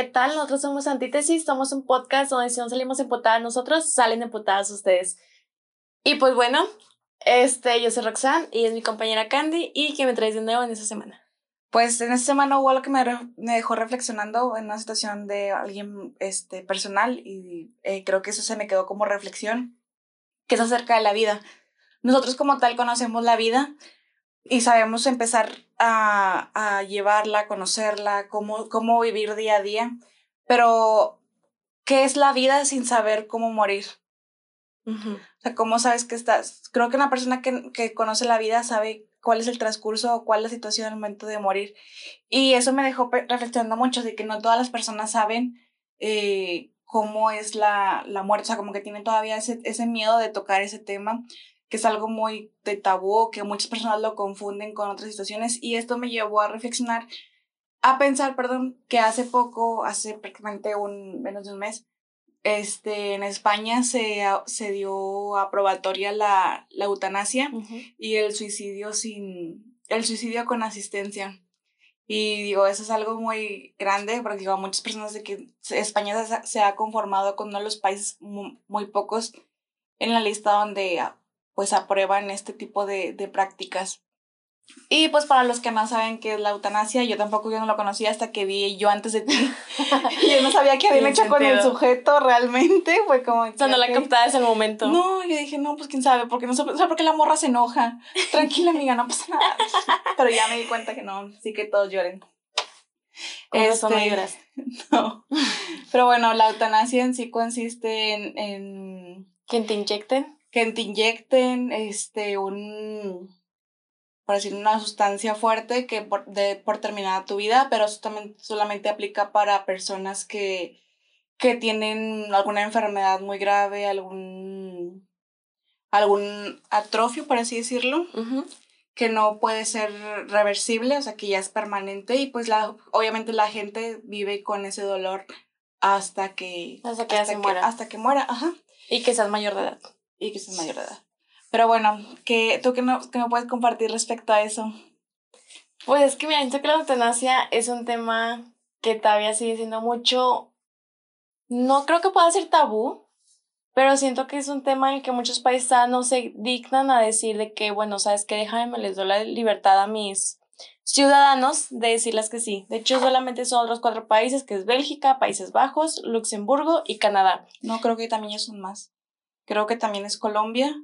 ¿qué tal? Nosotros somos Antítesis, somos un podcast donde si no salimos emputadas nosotros, salen emputadas ustedes. Y pues bueno, este, yo soy Roxanne y es mi compañera Candy y que me traes de nuevo en esta semana. Pues en esta semana hubo algo que me, me dejó reflexionando en una situación de alguien este, personal y eh, creo que eso se me quedó como reflexión, que es acerca de la vida. Nosotros como tal conocemos la vida y sabemos empezar a, a llevarla, a conocerla, cómo, cómo vivir día a día, pero ¿qué es la vida sin saber cómo morir? O sea, ¿cómo sabes que estás? Creo que una persona que, que conoce la vida sabe cuál es el transcurso o cuál es la situación al momento de morir. Y eso me dejó reflexionando mucho de que no todas las personas saben eh, cómo es la, la muerte, o sea, como que tienen todavía ese, ese miedo de tocar ese tema, que es algo muy de tabú, que muchas personas lo confunden con otras situaciones. Y esto me llevó a reflexionar, a pensar, perdón, que hace poco, hace prácticamente un, menos de un mes, este, en España se, se dio aprobatoria la, la eutanasia y el suicidio sin, el suicidio con asistencia. Y digo, eso es algo muy grande, porque digo, muchas personas de que España se, ha conformado con uno de los países muy, muy, pocos en la lista donde pues aprueban este tipo de, de prácticas. Y pues para los que no saben qué es la eutanasia, yo tampoco yo no lo conocía hasta que vi yo antes de ti. yo no sabía qué habían hecho con el sujeto realmente. Fue como. Sea, no la captabas en el momento. No, yo dije, no, pues quién sabe, porque no sé, por qué la morra se enoja. Tranquila, amiga, no pasa nada. Pero ya me di cuenta que no, sí que todos lloren. Eso no este, lloras. No. Pero bueno, la eutanasia en sí consiste en. en que te inyecten. Que te inyecten este, un por decir, una sustancia fuerte que por, de, por terminada tu vida, pero eso también solamente aplica para personas que, que tienen alguna enfermedad muy grave, algún, algún atrofio, por así decirlo, que no puede ser reversible, o sea, que ya es permanente y pues la, obviamente la gente vive con ese dolor hasta que... Hasta que se muera. Hasta que muera, ajá. Y que seas mayor de edad. Y que seas mayor de edad. Pero bueno, ¿qué, ¿tú qué, no, qué me puedes compartir respecto a eso? Pues es que me siento que la eutanasia es un tema que todavía sigue siendo mucho, no creo que pueda ser tabú, pero siento que es un tema en el que muchos paisanos se dignan a decir de que, bueno, sabes que déjame, les doy la libertad a mis ciudadanos de decirles que sí. De hecho, solamente son otros cuatro países, que es Bélgica, Países Bajos, Luxemburgo y Canadá. No, creo que también son más. Creo que también es Colombia,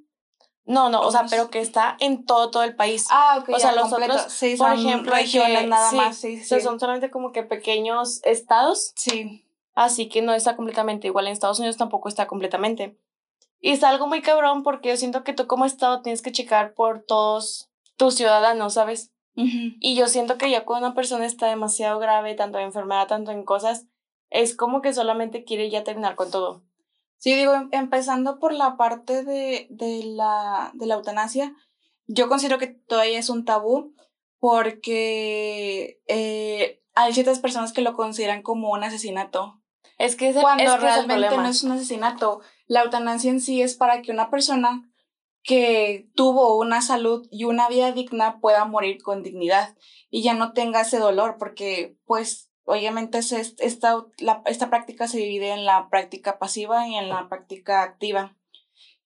no, no, o sea, pero que está en todo, todo el país. Ah, ok. O sea, los otros, sí, por ejemplo, regiones nada más, sí, sí. son solamente como que pequeños estados. Sí. Así que no está completamente igual. En Estados Unidos tampoco está completamente. Y es algo muy cabrón porque yo siento que tú como estado tienes que checar por todos tus ciudadanos, ¿sabes? Y yo siento que ya cuando una persona está demasiado grave, tanto en enfermedad, tanto en cosas, es como que solamente quiere ya terminar con todo. Sí, digo, em, empezando por la parte de, de, la, de la eutanasia, yo considero que todavía es un tabú porque eh, hay ciertas personas que lo consideran como un asesinato. Es que cuando realmente no es un asesinato, la eutanasia en sí es para que una persona que tuvo una salud y una vida digna pueda morir con dignidad y ya no tenga ese dolor, porque pues obviamente esta, la, esta práctica se divide en la práctica pasiva y en la práctica activa.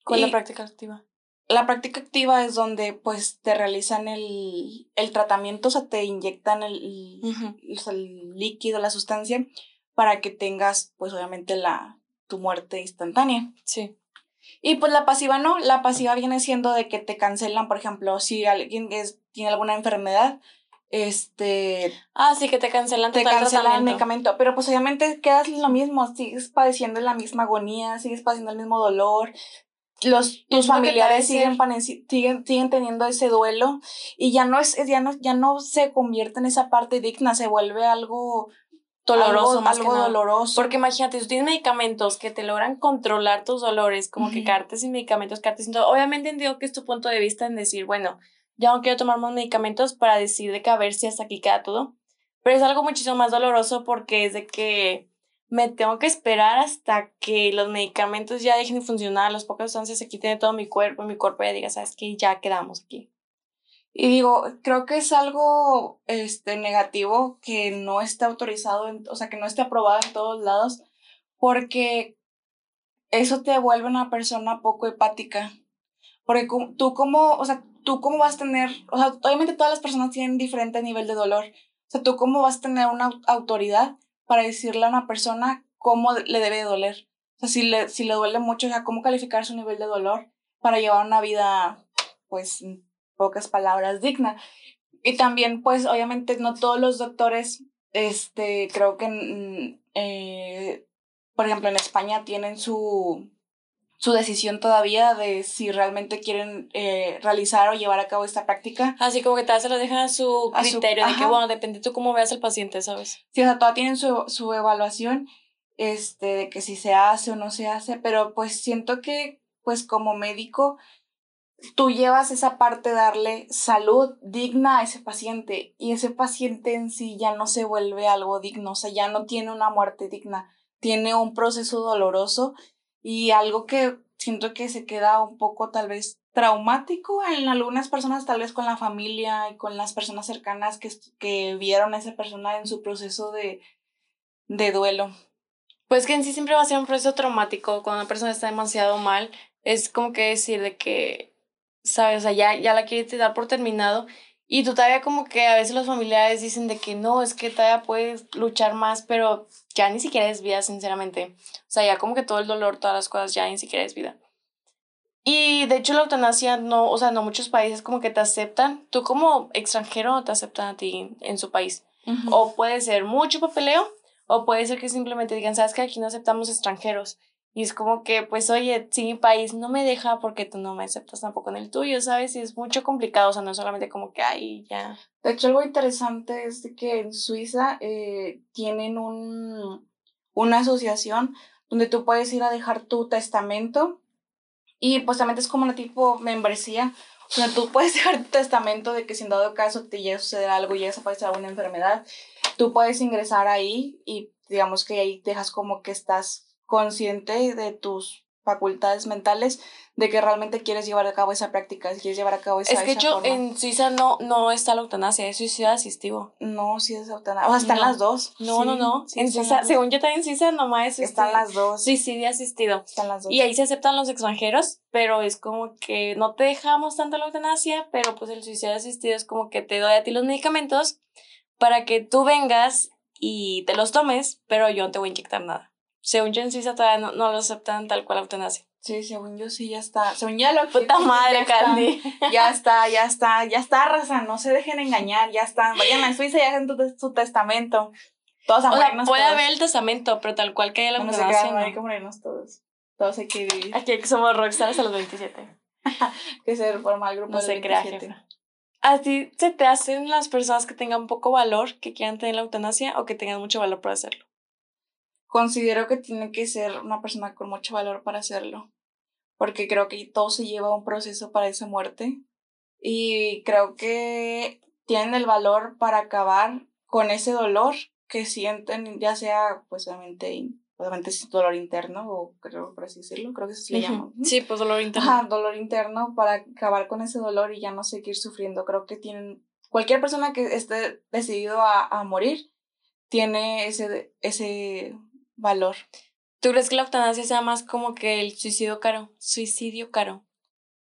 ¿Cuál es la práctica activa? La práctica activa es donde pues te realizan el, el tratamiento, o sea, te inyectan el, el, líquido, la sustancia, para que tengas pues obviamente la, tu muerte instantánea. Sí. Y pues la pasiva no, la pasiva viene siendo de que te cancelan, por ejemplo, si alguien es, tiene alguna enfermedad, este... Ah, sí, que te cancelan Te cancelan el medicamento, pero pues obviamente quedas lo mismo, sigues padeciendo la misma agonía, sigues padeciendo el mismo dolor, los, tus familiares siguen, siguen, siguen teniendo ese duelo y ya no, es, ya, no, ya no se convierte en esa parte digna, se vuelve algo doloroso, más algo doloroso. Porque imagínate, tú tienes medicamentos que te logran controlar tus dolores, como que cartes sin medicamentos, cartes sin todo. Obviamente entiendo que es tu punto de vista en decir, bueno, ya no quiero tomar más medicamentos para decir de que a ver si hasta aquí queda todo. Pero es algo muchísimo más doloroso porque es de que me tengo que esperar hasta que los medicamentos ya dejen de funcionar, las pocas sustancias se quiten de todo mi cuerpo mi cuerpo ya diga, sabes que ya quedamos aquí. Y digo, creo que es algo este, negativo que no esté autorizado, o sea, que no esté aprobado en todos lados, porque eso te vuelve una persona poco empática. Porque tú como, o sea, tú cómo vas a tener, o sea, obviamente todas las personas tienen diferente nivel de dolor. O sea, tú cómo vas a tener una autoridad para decirle a una persona cómo le debe doler. O sea, si le, si le duele mucho, o sea, cómo calificar su nivel de dolor para llevar una vida, pues, pocas palabras, digna. Y también, pues, obviamente no todos los doctores, este, creo que, eh, por ejemplo, en España tienen su, su decisión todavía de si realmente quieren eh, realizar o llevar a cabo esta práctica. Así como que tal se lo dejan a su criterio, de que bueno, depende tú cómo veas al paciente, ¿sabes? Sí, o sea, todavía tienen su, su evaluación, este, de que si se hace o no se hace, pero pues siento que, pues como médico, tú llevas esa parte de darle salud digna a ese paciente y ese paciente en sí ya no se vuelve algo digno, o sea, ya no tiene una muerte digna, tiene un proceso doloroso y algo que siento que se queda un poco tal vez traumático en algunas personas, tal vez con la familia y con las personas cercanas que, que vieron a esa persona en su proceso de, de duelo. Pues que en sí siempre va a ser un proceso traumático cuando una persona está demasiado mal. Es como que decir de que, ¿sabes? O sea, ya, ya la quieres dar por terminado y tú todavía como que a veces los familiares dicen de que no, es que todavía puedes luchar más, pero ya ni siquiera es vida, sinceramente. O sea, ya como que todo el dolor, todas las cosas, ya ni siquiera es vida. Y de hecho la eutanasia no, o sea, no muchos países como que te aceptan. Tú como extranjero te aceptan a ti en su país. O puede ser mucho papeleo, o puede ser que simplemente digan, sabes que aquí no aceptamos extranjeros. Y es como que, pues, oye, si mi país no me deja porque tú no me aceptas tampoco en el tuyo, ¿sabes? Y es mucho complicado, o sea, no es solamente como que, ay, ya. De hecho, algo interesante es que en Suiza eh, tienen un, una asociación donde tú puedes ir a dejar tu testamento y pues también es como una tipo membresía donde tú puedes dejar tu testamento de que si en dado caso te llega a suceder algo, y a aparecer alguna enfermedad, tú puedes ingresar ahí y digamos que ahí dejas como que estás consciente de tus facultades mentales de que realmente quieres llevar a cabo esa práctica, si quieres llevar a cabo esa Es que yo en Suiza no, no está la eutanasia, es suicidio asistivo. No, sí es eutanasia. O sea, están las dos. No, no, no. en Suiza, según yo también en Suiza nomás es Están las dos. Suicidio asistido. Están las dos. Y ahí se aceptan los extranjeros, pero es como que no te dejamos tanto la eutanasia, pero pues el suicidio asistido es como que te doy a ti los medicamentos para que tú vengas y te los tomes, pero yo no te voy a inyectar nada según yo en Suiza todavía no, no lo aceptan tal cual eutanasia. Sí, según yo sí, ya está. Según ya lo Puta madre, Candy. Ya está, ya está, ya está, raza. No se dejen engañar, ya está. Vayan a Suiza y hagan tu, testamento. Todos a o sea, puede haber el testamento, pero tal cual que haya la eutanasia. No, hay que morirnos todos. Todos hay que vivir. Aquí somos rockstars a los 27. que se reforma el grupo No se crea, jefa. ¿A ti se te hacen las personas que tengan poco valor, que quieran tener la eutanasia o que tengan mucho valor para hacerlo? Considero que tiene que ser una persona con mucho valor para hacerlo, porque creo que todo se lleva un proceso para esa muerte y creo que tienen el valor para acabar con ese dolor que sienten, ya sea pues obviamente, obviamente es dolor interno o creo por así decirlo, creo que se le llama. Sí, pues dolor interno. Ajá, dolor interno para acabar con ese dolor y ya no seguir sufriendo. Creo que tienen cualquier persona que esté decidido a, a morir tiene ese, ese valor. ¿Tú crees que la eutanasia sea más como que el suicidio caro? Suicidio caro.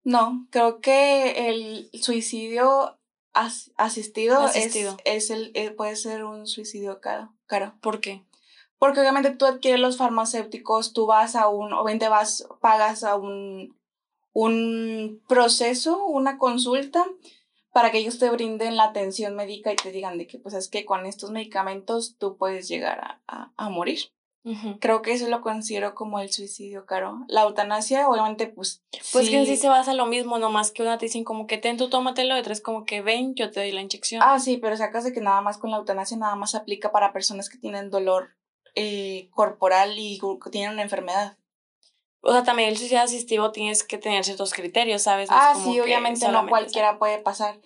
No, creo que el suicidio asistido, Es, el, eh, puede ser un suicidio caro, caro. ¿Por qué? Porque obviamente tú adquieres los farmacéuticos, tú vas a un, obviamente vas, pagas a un, un proceso, una consulta, para que ellos te brinden la atención médica y te digan de que pues es que con estos medicamentos tú puedes llegar a, a morir. Creo que eso lo considero como el suicidio caro. La eutanasia, obviamente, pues. Pues que en sí se basa lo mismo, nomás que una te dicen como que ten tú tómatelo, y tres como que ven, yo te doy la inyección. Ah, sí, pero sacas de que nada más con la eutanasia nada más aplica para personas que tienen dolor eh, corporal y tienen una enfermedad. O sea, también el suicidio asistivo tienes que tener ciertos criterios, ¿sabes? ah, sí, obviamente no cualquiera puede pasar.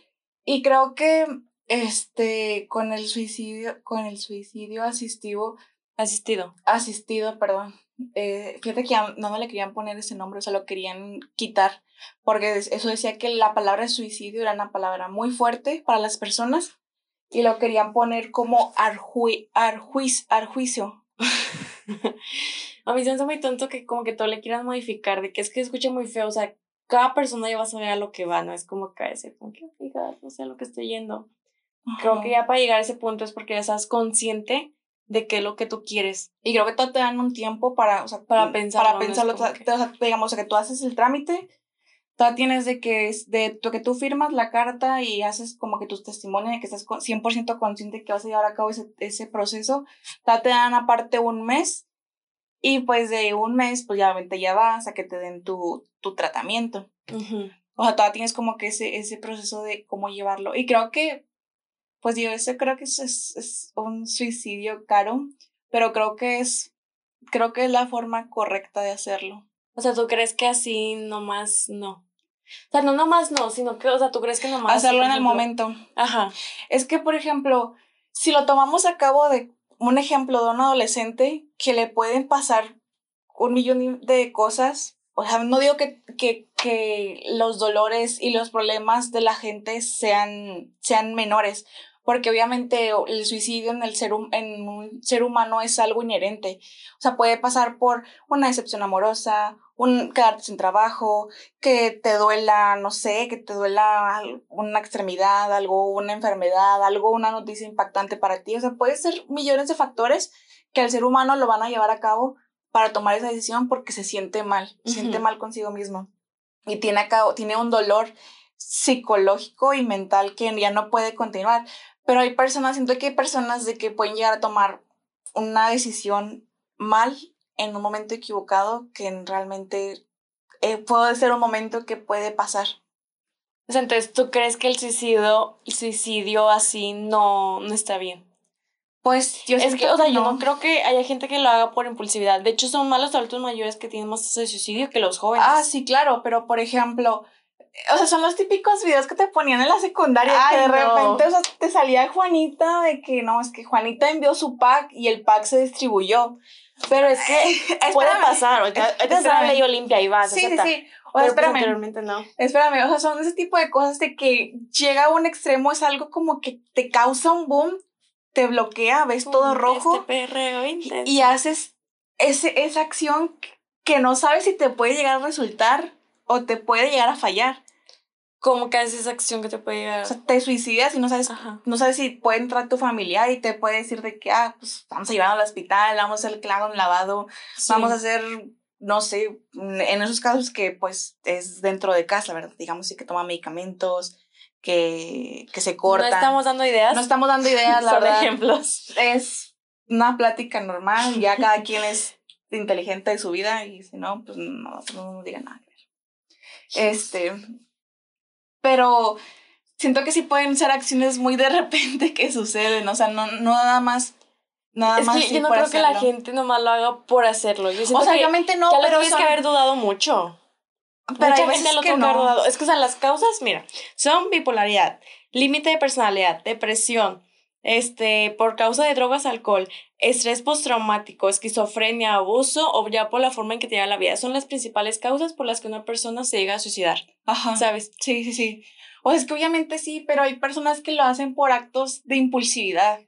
Y creo que este con el suicidio, con el suicidio asistivo Asistido. Asistido, perdón. eh, fíjate que no le querían poner ese nombre, o sea, lo querían quitar, porque eso decía que la palabra suicidio era una palabra muy fuerte para las personas y lo querían poner como arjui, arjuiz, arjuicio. a mí se me hace muy tonto que como que todo le quieran modificar, de que es que escucha muy feo, o sea, cada persona ya va a saber a lo que va, no es como que ese como que, no sé a lo que estoy yendo. Creo que ya para llegar a ese punto es porque ya estás consciente de qué es lo que tú quieres. Y creo que te dan un tiempo para, o sea, para pensarlo. Para pensarlo, digamos, que tú haces el trámite, tú tienes de que, de que tú firmas la carta y haces como que tus testimonios de que estás 100% consciente que vas a llevar a cabo ese, ese proceso, te dan aparte un mes y pues de un mes, pues ya, ya vas a que te den tu, tu tratamiento. O sea, todavía tienes como que ese, ese proceso de cómo llevarlo. Y creo que pues yo eso creo que es, es, un suicidio caro, pero creo que es, creo que es la forma correcta de hacerlo. O sea, ¿tú crees que así nomás no? O sea, no nomás no, sino que, o sea, ¿tú crees que nomás... Hacerlo en el momento. Ajá. Es que, por ejemplo, si lo tomamos a cabo de un ejemplo de un adolescente que le pueden pasar un millón de cosas, o sea, no digo que, que, que los dolores y los problemas de la gente sean, sean menores, porque obviamente el suicidio en, el ser, en un ser humano es algo inherente. O sea, puede pasar por una decepción amorosa, un quedarte sin trabajo, que te duela, no sé, que te duela una extremidad, algo, una enfermedad, algo, una noticia impactante para ti. O sea, puede ser millones de factores que al ser humano lo van a llevar a cabo para tomar esa decisión porque se siente mal, se siente mal consigo mismo. Y tiene, a cabo, tiene un dolor psicológico y mental que ya no puede continuar. Pero hay personas, siento que hay personas de que pueden llegar a tomar una decisión mal en un momento equivocado que realmente eh, puede ser un momento que puede pasar. Entonces, ¿tú crees que el suicidio, el suicidio así no, no está bien? Pues yo es que, o sea, yo no creo que haya gente que lo haga por impulsividad. De hecho, son más los adultos mayores que tienen más ese suicidio que los jóvenes. Ah, sí, claro, pero por ejemplo, o sea, son los típicos videos que te ponían en la secundaria que de repente, o sea, te salía Juanita de que no, es que Juanita envió su pack y el pack se distribuyó. Pero es que puede pasar, ahorita es la ley Olimpia y vas. Sí, sí, sí. O sea, espérame. no. Espérame, o sea, son ese tipo de cosas de que llega a un extremo, es algo como que te causa un boom, te bloquea, ves todo rojo. Este y, y haces ese, esa acción que no sabes si te puede llegar a resultar o te puede llegar a fallar. ¿Cómo que haces esa acción que te puede llegar? O sea, te suicidas y no sabes, no sabes si puede entrar tu familiar y te puede decir de que, ah, pues vamos a llevarlo al hospital, vamos a hacer un lavado, vamos a hacer, no sé, en esos casos que pues es dentro de casa, ¿verdad? Digamos, sí que toma medicamentos, que, que se cortan. No estamos dando ideas. No estamos dando ideas, la verdad. ejemplos. Es una plática normal, ya cada quien es inteligente de su vida y si no, pues no, no nos diga nada. Este, pero siento que sí pueden ser acciones muy de repente que suceden, o sea, no, no nada más. Nada es más que yo no creo que la gente nomás lo haga por hacerlo. Yo o sea, obviamente no, pero tienes que haber dudado mucho. Pero Mucha gente lo que no. dudado. Es que, o sea, las causas, mira, son bipolaridad, límite de personalidad, depresión, este, por causa de drogas, alcohol, estrés postraumático, esquizofrenia, abuso o ya por la forma en que te llega la vida. Son las principales causas por las que una persona se llega a suicidar. Ajá. ¿Sabes? Sí, sí, sí. O es que obviamente sí, pero hay personas que lo hacen por actos de impulsividad.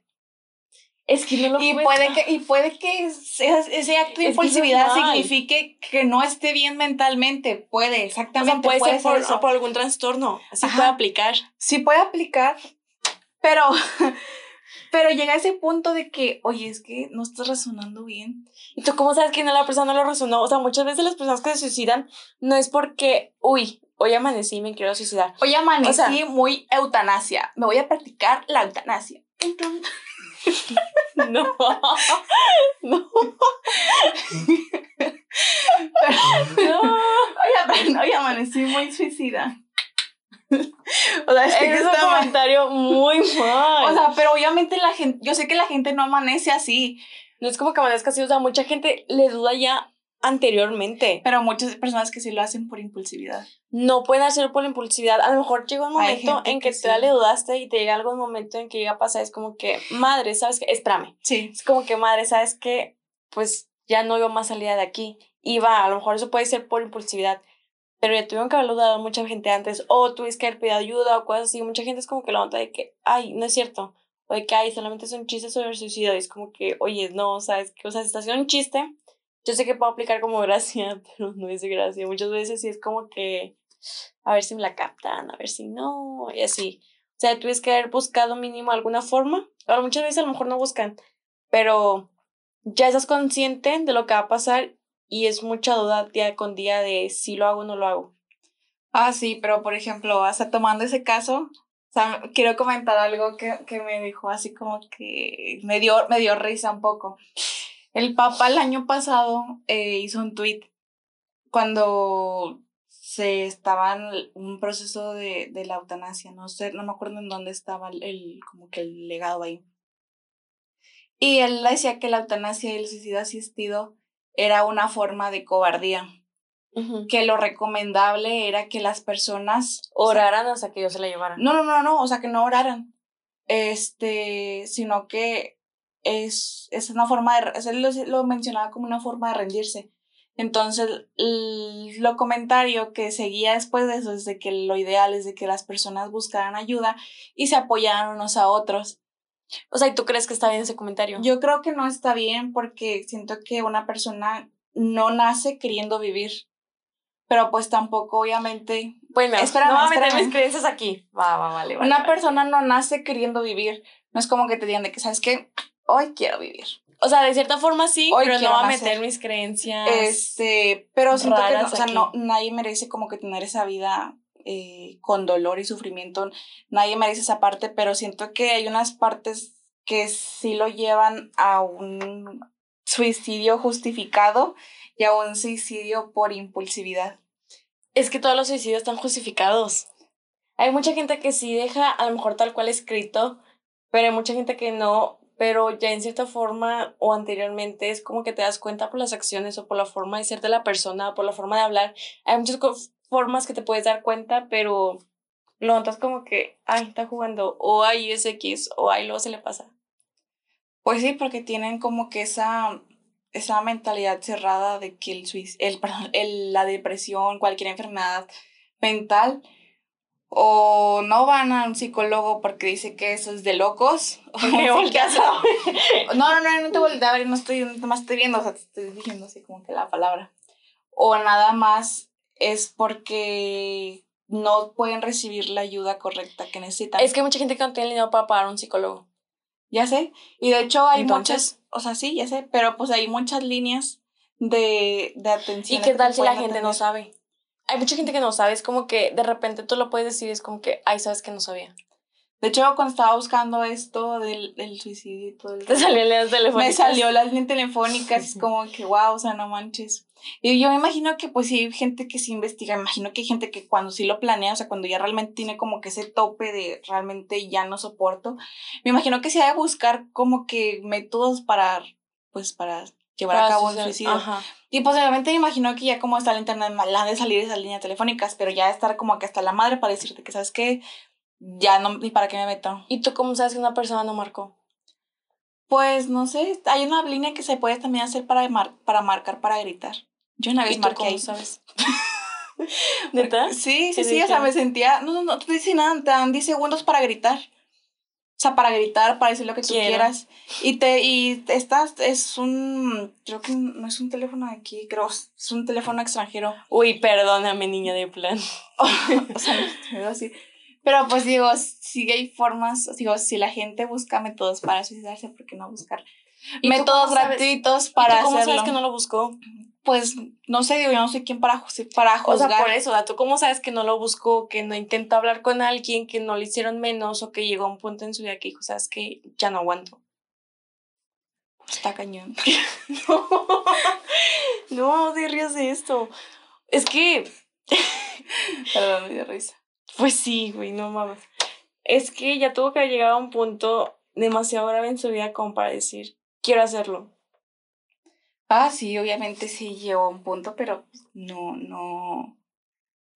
Es que no lo y puede que Y puede que ese, acto de impulsividad signifique que no esté bien mentalmente. Puede, exactamente. puede, ser, por, por, algún trastorno. Así puede aplicar. Sí puede aplicar, pero Pero llega a ese punto de que, oye, es que no estás razonando bien. ¿Y tú cómo sabes que no, la persona no lo razonó? O sea, muchas veces las personas que se suicidan no es porque, uy, hoy amanecí y me quiero suicidar. Hoy amanecí muy eutanasia. Me voy a practicar la eutanasia. no. no. no. Hoy, hoy amanecí muy suicida. o sea, es, un comentario muy mal. O sea, pero obviamente la gente, yo sé que la gente no amanece así. No es como que amanezca así, o sea, mucha gente le duda ya anteriormente. Pero muchas personas que sí lo hacen por impulsividad. No pueden hacerlo por impulsividad. A lo mejor llega un momento en que, tú ya le dudaste y te llega algún momento en que llega a pasar, es como que, madre, ¿sabes qué? Espérame. Sí. Es como que, madre, ¿sabes qué? Pues ya no veo más salida de aquí. Y va, a lo mejor eso puede ser por impulsividad, pero ya tuvieron que haberlo dado mucha gente antes, o tuviste que haber pedido ayuda o cosas así. Mucha gente es como que la de que, ay, no es cierto, o de que, ay, solamente es un chiste sobre el suicidio. Y es como que, oye, no, ¿sabes? O sea, si está haciendo un chiste, yo sé que puedo aplicar como gracia, pero no es gracia. Muchas veces sí es como que, a ver si me la captan, a ver si no, y así. O sea, tuviste que haber buscado mínimo alguna forma. Ahora, muchas veces a lo mejor no buscan, pero ya estás consciente de lo que va a pasar y es mucha duda día con día de si lo hago o no lo hago. Ah, sí, pero por ejemplo, hasta tomando ese caso, quiero comentar algo que, que me dijo así como que me dio, me dio risa un poco. El Papa el año pasado eh, hizo un tweet cuando se estaba en un proceso de, de, la eutanasia, no sé, no me acuerdo en dónde estaba el, como que el legado ahí. Y él decía que la eutanasia y el suicidio asistido era una forma de cobardía. Que lo recomendable era que las personas oraran hasta que ellos se la llevaran. No, no, no, no, o sea, que no oraran. Este, sino que es, es una forma de, él lo, lo mencionaba como una forma de rendirse. Entonces, lo comentario que seguía después de eso es de que lo ideal es de que las personas buscaran ayuda y se apoyaran unos a otros. O sea, ¿y tú crees que está bien ese comentario? Yo creo que no está bien porque siento que una persona no nace queriendo vivir. Pero pues tampoco, obviamente. Bueno, espera, no voy a meter mis creencias aquí. Va, va, vale, vale Una persona no nace queriendo vivir. No es como que te digan de que, ¿sabes qué? Hoy quiero vivir. O sea, de cierta forma sí, pero no va a meter mis creencias. Este, pero siento que o sea, no, nadie merece como que tener esa vida eh, con dolor y sufrimiento. Nadie merece esa parte, pero siento que hay unas partes que sí lo llevan a un suicidio justificado y a un suicidio por impulsividad. Es que todos los suicidios están justificados. Hay mucha gente que sí deja a lo mejor tal cual escrito, pero hay mucha gente que no, pero ya en cierta forma o anteriormente es como que te das cuenta por las acciones o por la forma de ser de la persona, o por la forma de hablar. Hay muchas formas que te puedes dar cuenta, pero lo notas como que, ay, está jugando, o ay, es X, o ay, luego se le pasa. Pues sí, porque tienen como que esa, esa mentalidad cerrada de que el, el, el, la depresión, cualquier enfermedad mental, o no van a un psicólogo porque dice que eso es de locos. no, no, no, no te volteé a ver, no estoy, más estoy viendo, o sea, te estoy diciendo así como que la palabra. O nada más es porque no pueden recibir la ayuda correcta que necesitan. Es que hay mucha gente que no tiene dinero para pagar un psicólogo. Ya sé. Y de hecho hay muchas, o sea, sí, ya sé, pero pues hay muchas líneas de, de atención. ¿Y qué tal si la gente no sabe? Hay mucha gente que no sabe, es como que de repente tú lo puedes decir, es como que, ay, sabes que no sabía. De hecho, cuando estaba buscando esto del, del suicidio y todo el... Te salió las telefónicas. Me salió las líneas telefónicas, es como que, wow, o sea, no manches. Y yo me imagino que pues sí hay gente que se investiga, me imagino que hay gente que cuando sí lo planea, o sea, cuando ya realmente tiene como que ese tope de realmente ya no soporto, me imagino que se ha de buscar como que métodos para, pues para llevar a cabo el suicidio. Y posiblemente me imagino que ya como está el internet, la de salir esas líneas telefónicas, pero ya estar como que hasta la madre para decirte que, ¿sabes qué? Ya no, ni para qué me meto. ¿Y tú cómo sabes que una persona no marcó? Pues no sé, hay una línea que se puede también hacer para, para marcar, para gritar. Yo una vez marqué ahí. sabes? ¿Neta? Sí, sí, sí, o sea, me sentía, no, no, no te dice nada, te dan 10 segundos para gritar. O sea, para gritar, para decir lo que tú quieras. Y te, y estás, es un, creo que no es un teléfono de aquí, creo, es un teléfono extranjero. Uy, perdóname, niña de plan. o sea, no, así. Pero pues digo, si hay formas, digo, si la gente busca métodos para suicidarse, ¿por qué no buscar métodos gratuitos para ¿Y tú cómo sabes que no lo buscó? pues no sé, digo, yo no sé quién para, para juzgar. O sea, por eso, ¿tú cómo sabes que no lo buscó, que no intentó hablar con alguien, que no le hicieron menos o que llegó a un punto en su vida que dijo, sabes que ya no aguanto? Está cañón. no, no te rías de esto. Es que. Perdón, me dio risa. Pues sí, güey, no mames. Es que ya tuvo que llegar a un punto demasiado grave en su vida como para decir, quiero hacerlo. Ah, sí, obviamente sí llegó a un punto, pero no, no.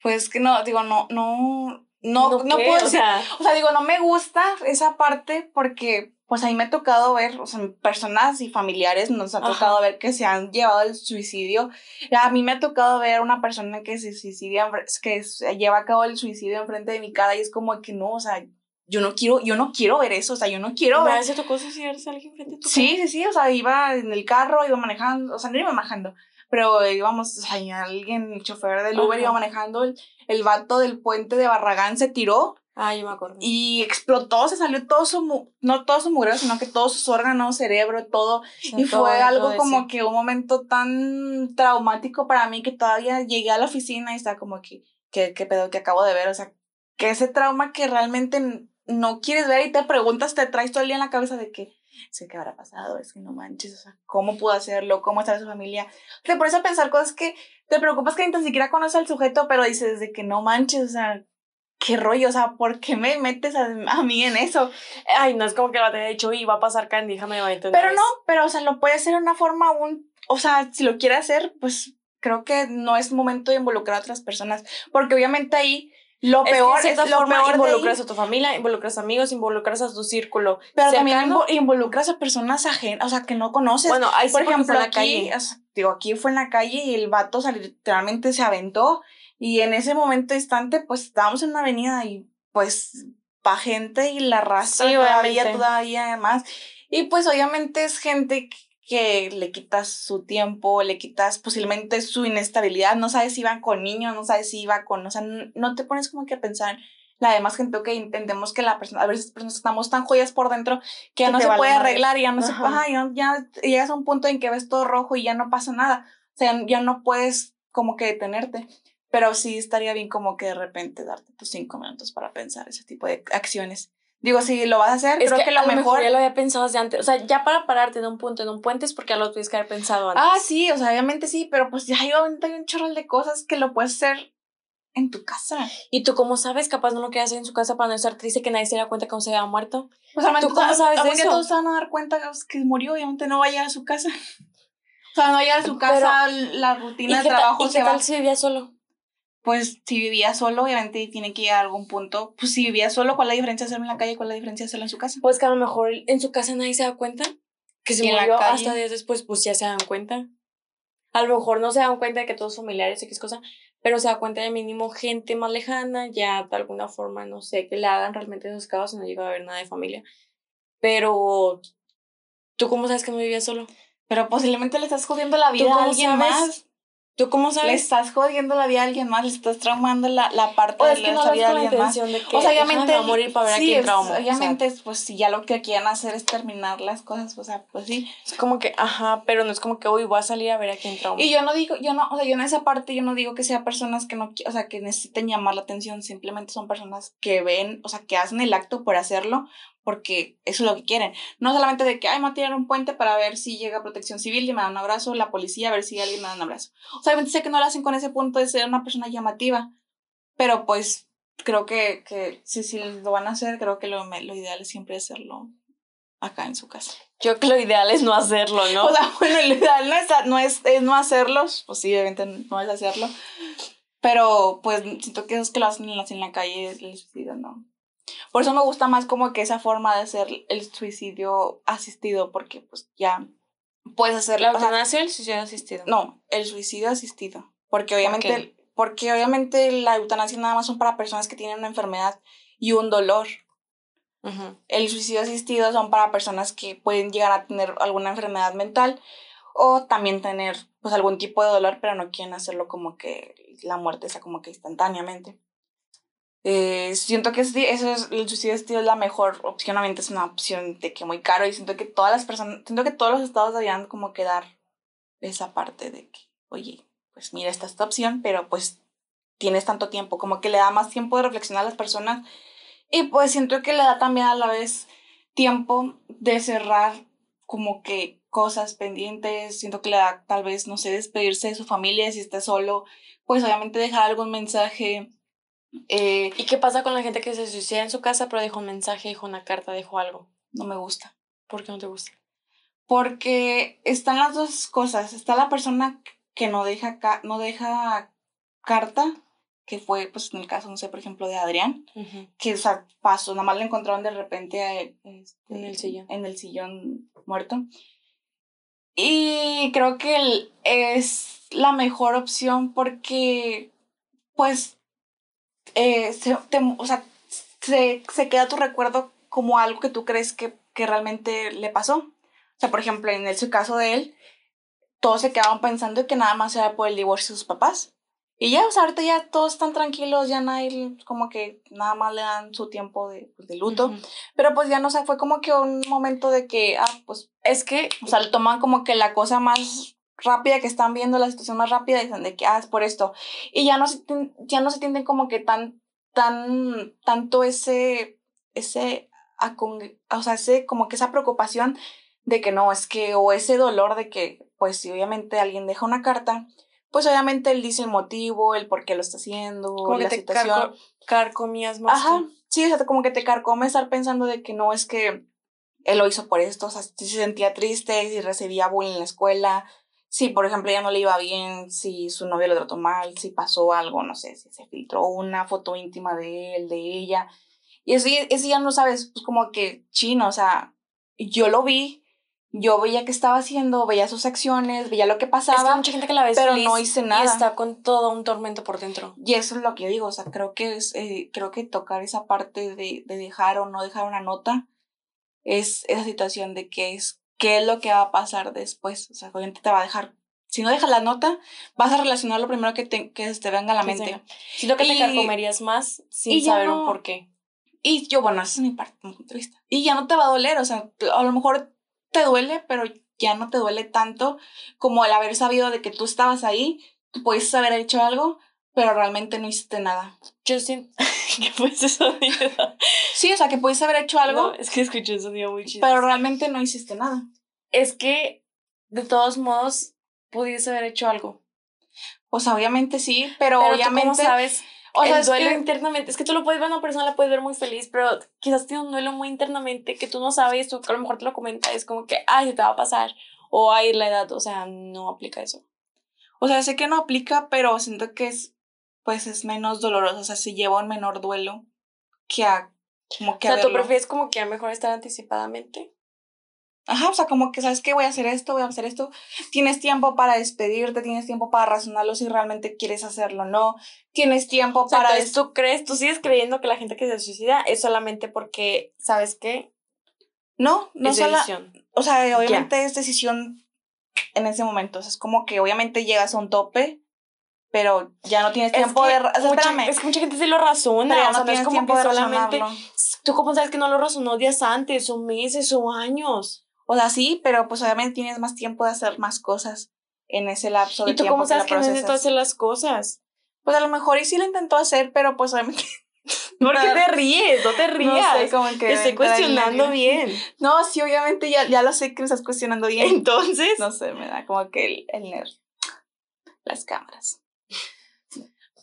Pues que no, digo, no, no, no, no, puedo o sea, o sea, digo, no me gusta esa parte porque, pues a mí me ha tocado ver, o sea, personas y familiares nos ha tocado ver que se han llevado el suicidio. A mí me ha tocado ver una persona que se suicidia, que lleva a cabo el suicidio enfrente de mi cara y es como que no, o sea, yo no quiero, yo no quiero ver eso, o sea, yo no quiero ver. ¿Se tocó suicidarse alguien frente a tu Sí, sí, sí, o sea, iba en el carro, iba manejando, o sea, no iba manejando, pero íbamos, o sea, alguien, el chofer del Uber iba manejando, el, el vato del puente de Barragán se tiró Ah, yo me acuerdo. Y explotó, se salió todo su, no todo su mugre, sino que todos sus órganos, cerebro, todo. y fue algo como que un momento tan traumático para mí que todavía llegué a la oficina y está como que, ¿qué, qué pedo que acabo de ver? O sea, que ese trauma que realmente no quieres ver y te preguntas, te traes todo el día en la cabeza de que, sé qué habrá pasado, es que no manches, o sea, ¿cómo pudo hacerlo? ¿Cómo está su familia? Te pones a pensar cosas que te preocupas que ni tan siquiera conoces al sujeto, pero dices de que no manches, o sea, qué rollo, o sea, ¿por qué me metes a, mí en eso? Ay, no es como que lo te dicho y va a pasar Candy, déjame va a. Pero no, pero o sea, lo puede hacer de una forma un, o sea, si lo quiere hacer, pues creo que no es momento de involucrar a otras personas, porque obviamente ahí lo peor es, lo peor involucras a tu familia, involucras a amigos, involucras a tu círculo. Pero también involucras a personas ajenas, o sea, que no conoces. Bueno, hay por ejemplo en la calle. digo, aquí fue en la calle y el vato literalmente se aventó y en ese momento instante, pues estábamos en una avenida y pues pa' gente y la raza todavía, todavía más. Y pues obviamente es gente que le quitas su tiempo, le quitas posiblemente su inestabilidad, no sabes si iban con niños, no sabes si iba con, o sea, no te pones como que a pensar la demás gente, ok, entendemos que la persona, a veces estamos tan joyas por dentro que ya no se puede arreglar y ya no se, ya, ya llegas a un punto en que ves todo rojo y ya no pasa nada, o sea, ya no puedes como que detenerte. Pero sí estaría bien como que de repente darte tus cinco minutos para pensar ese tipo de acciones. Digo, si lo vas a hacer, creo que, lo, mejor... Ya lo había pensado desde antes. O sea, ya para pararte de un punto en un puente es porque ya lo tienes que haber pensado antes. Ah, sí, o sea, obviamente sí, pero pues ya hay, un chorro de cosas que lo puedes hacer en tu casa. ¿Y tú cómo sabes? Capaz no lo quieres hacer en su casa para no estar triste que nadie se diera cuenta que se había muerto. O sea, ¿tú cómo sabes de eso? todos se van a dar cuenta que murió, obviamente no va a llegar a su casa. O sea, no va a llegar a su casa, la rutina de trabajo ¿y se qué tal si vivía solo? Pues si vivía solo, obviamente tiene que llegar a algún punto. Pues si vivía solo, ¿cuál es la diferencia de hacerlo en la calle? ¿Cuál es la diferencia hacerlo en su casa? Pues que a lo mejor en su casa nadie se da cuenta. Que se murió hasta días después, pues ya se dan cuenta. A lo mejor no se dan cuenta de que todos son familiares y qué es cosa, pero se da cuenta de mínimo gente más lejana, ya de alguna forma, no sé, que le hagan realmente esos casos y no llega a haber nada de familia. Pero, ¿tú cómo sabes que no vivía solo? Pero posiblemente le estás jodiendo la vida a alguien más. ¿Tú cómo sabes? Le estás jodiendo la vida a alguien más, le estás traumando la, la parte de la vida de alguien más. De que, o sea, obviamente. Va a morir para ver sí, a quién trauma. Obviamente, pues si ya lo que quieren hacer es terminar las cosas, o sea, pues sí. Es como que, ajá, pero no es como que hoy voy a salir a ver a quién trauma. Y yo no digo, yo no, o sea, yo en esa parte, yo no digo que sea personas que no, o sea, que necesiten llamar la atención, simplemente son personas que ven, o sea, que hacen el acto por hacerlo, porque eso es lo que quieren. No solamente de que, ay, me voy a tirar un puente para ver si llega protección civil y me da un abrazo, la policía, a ver si alguien me da un abrazo. O sea, sé que no lo hacen con ese punto de ser una persona llamativa, pero pues creo que, que si, si lo van a hacer, creo que lo, lo ideal es siempre hacerlo acá en su casa. Yo creo que lo ideal es no hacerlo, ¿no? O sea, bueno, lo ideal no es, no es, es no hacerlo, pues sí, obviamente no es hacerlo, pero pues siento que esos que lo hacen en la calle, el suicidio, no, por eso me gusta más como que esa forma de hacer el suicidio asistido, porque pues ya puedes hacer... ¿La eutanasia o el suicidio asistido? No, el suicidio asistido. Porque obviamente, porque obviamente la eutanasia nada más son para personas que tienen una enfermedad y un dolor. El suicidio asistido son para personas que pueden llegar a tener alguna enfermedad mental o también tener pues algún tipo de dolor, pero no quieren hacerlo como que la muerte sea como que instantáneamente. Eh, siento que eso es, el suicidio es la mejor opción, obviamente es una opción de que muy caro y siento que todas las personas, siento que todos los estados deberían como que dar esa parte de que, oye, pues mira, esta esta opción, pero pues tienes tanto tiempo, como que le da más tiempo de reflexionar a las personas y pues siento que le da también a la vez tiempo de cerrar como que cosas pendientes, siento que le da tal vez, no sé, despedirse de su familia si está solo, pues obviamente dejar algún mensaje eh, ¿Y qué pasa con la gente que se suicida en su casa pero dejó un mensaje, dejó una carta, dejó algo? No me gusta. ¿Por qué no te gusta? Porque están las dos cosas. Está la persona que no deja, no deja carta, que fue, pues, en el caso, no sé, por ejemplo, de Adrián, que, o sea, pasó, nada más lo encontraron de repente este, en el sillón. En el sillón muerto. Y creo que es la mejor opción porque, pues, eh, se, o sea, se, se, queda tu recuerdo como algo que tú crees que, que realmente le pasó. O sea, por ejemplo, en el caso de él, todos se quedaban pensando que nada más era por el divorcio de sus papás. Y ya, o sea, ahorita ya todos están tranquilos, ya nadie como que nada más le dan su tiempo de, pues, de luto. Pero pues ya no, o sea, fue como que un momento de que, ah, pues es que, o sea, le toman como que la cosa más rápida que están viendo, la situación más rápida, y dicen de que, ah, es por esto. Y ya no se, ya no se tienden como que tan, tan, tanto ese, ese, o sea, ese, como que esa preocupación de que no, es que, o ese dolor de que, pues si obviamente alguien deja una carta, pues obviamente él dice el motivo, el por qué lo está haciendo, como la que te situación. carcomías más. Ajá, sí, o sea, como que te carcome estar pensando de que no es que él lo hizo por esto, o sea, si se sentía triste, si recibía bullying en la escuela, si por ejemplo ya no le iba bien, si su novio lo trató mal, si pasó algo, no sé, si se filtró una foto íntima de él, de ella. Y eso, eso ya no sabes, pues como que chino, o sea, yo lo vi, yo veía qué estaba haciendo, veía sus acciones, veía lo que pasaba. mucha gente que la ve pero no hice nada. Y está con todo un tormento por dentro. Y eso es lo que yo digo, o sea, creo que es, eh, creo que tocar esa parte de, de, dejar o no dejar una nota es esa situación de qué es, qué es lo que va a pasar después. O sea, obviamente te va a dejar, si no dejas la nota, vas a relacionar lo primero que te, que te venga a la mente. Si lo que te carcomerías más sin saber un por qué. Y yo, bueno, esa es mi parte, muy triste. Y ya no te va a doler, o sea, a lo mejor te duele, pero ya no te duele tanto como el haber sabido de que tú estabas ahí, tú puedes haber hecho algo, pero realmente no hiciste nada. Yo siento que fue ese sonido. sí, o sea, que puedes haber hecho algo. es que escuché un sonido muy chido. Pero realmente no hiciste nada. Es que, de todos modos, pudiese haber hecho algo. O sea, obviamente sí, pero, obviamente. ¿cómo sabes? O sea, el duelo internamente, es que tú lo puedes ver a una persona, la puedes ver muy feliz, pero quizás tiene un duelo muy internamente que tú no sabes, tú a lo mejor te lo comenta, es como que, ay, se te va a pasar, o ay, la edad, o sea, no aplica eso. O sea, sé que no aplica, pero siento que es, pues es menos doloroso, o sea, si lleva un menor duelo que a, como que O sea, tú prefieres como que a mejor estar anticipadamente. Ajá, o sea, como que sabes que voy a hacer esto, voy a hacer esto. Tienes tiempo para despedirte, tienes tiempo para razonarlo si realmente quieres hacerlo o no. Tienes tiempo para. Entonces, tú crees, tú sigues creyendo que la gente que se suicida es solamente porque, ¿sabes qué? No, no es decisión. O sea, obviamente es decisión en ese momento. O sea, es como que obviamente llegas a un tope, pero ya no tienes tiempo de. O espérame. Es que mucha gente sí lo razona. Pero ya no, tienes tiempo de solamente. Tú, cómo sabes que no lo razonó días antes, o meses, o años? O sea, sí, pero pues obviamente tienes más tiempo de hacer más cosas en ese lapso de tiempo. ¿Y tú cómo sabes que, no intentó hacer las cosas? Pues a lo mejor y sí lo intentó hacer, pero pues obviamente. ¿Por qué te ríes? No te rías. No sé, como que. estoy cuestionando bien. No, sí, obviamente ya, ya lo sé que me estás cuestionando bien. Entonces. No sé, me da como que el, el nervio. Las cámaras.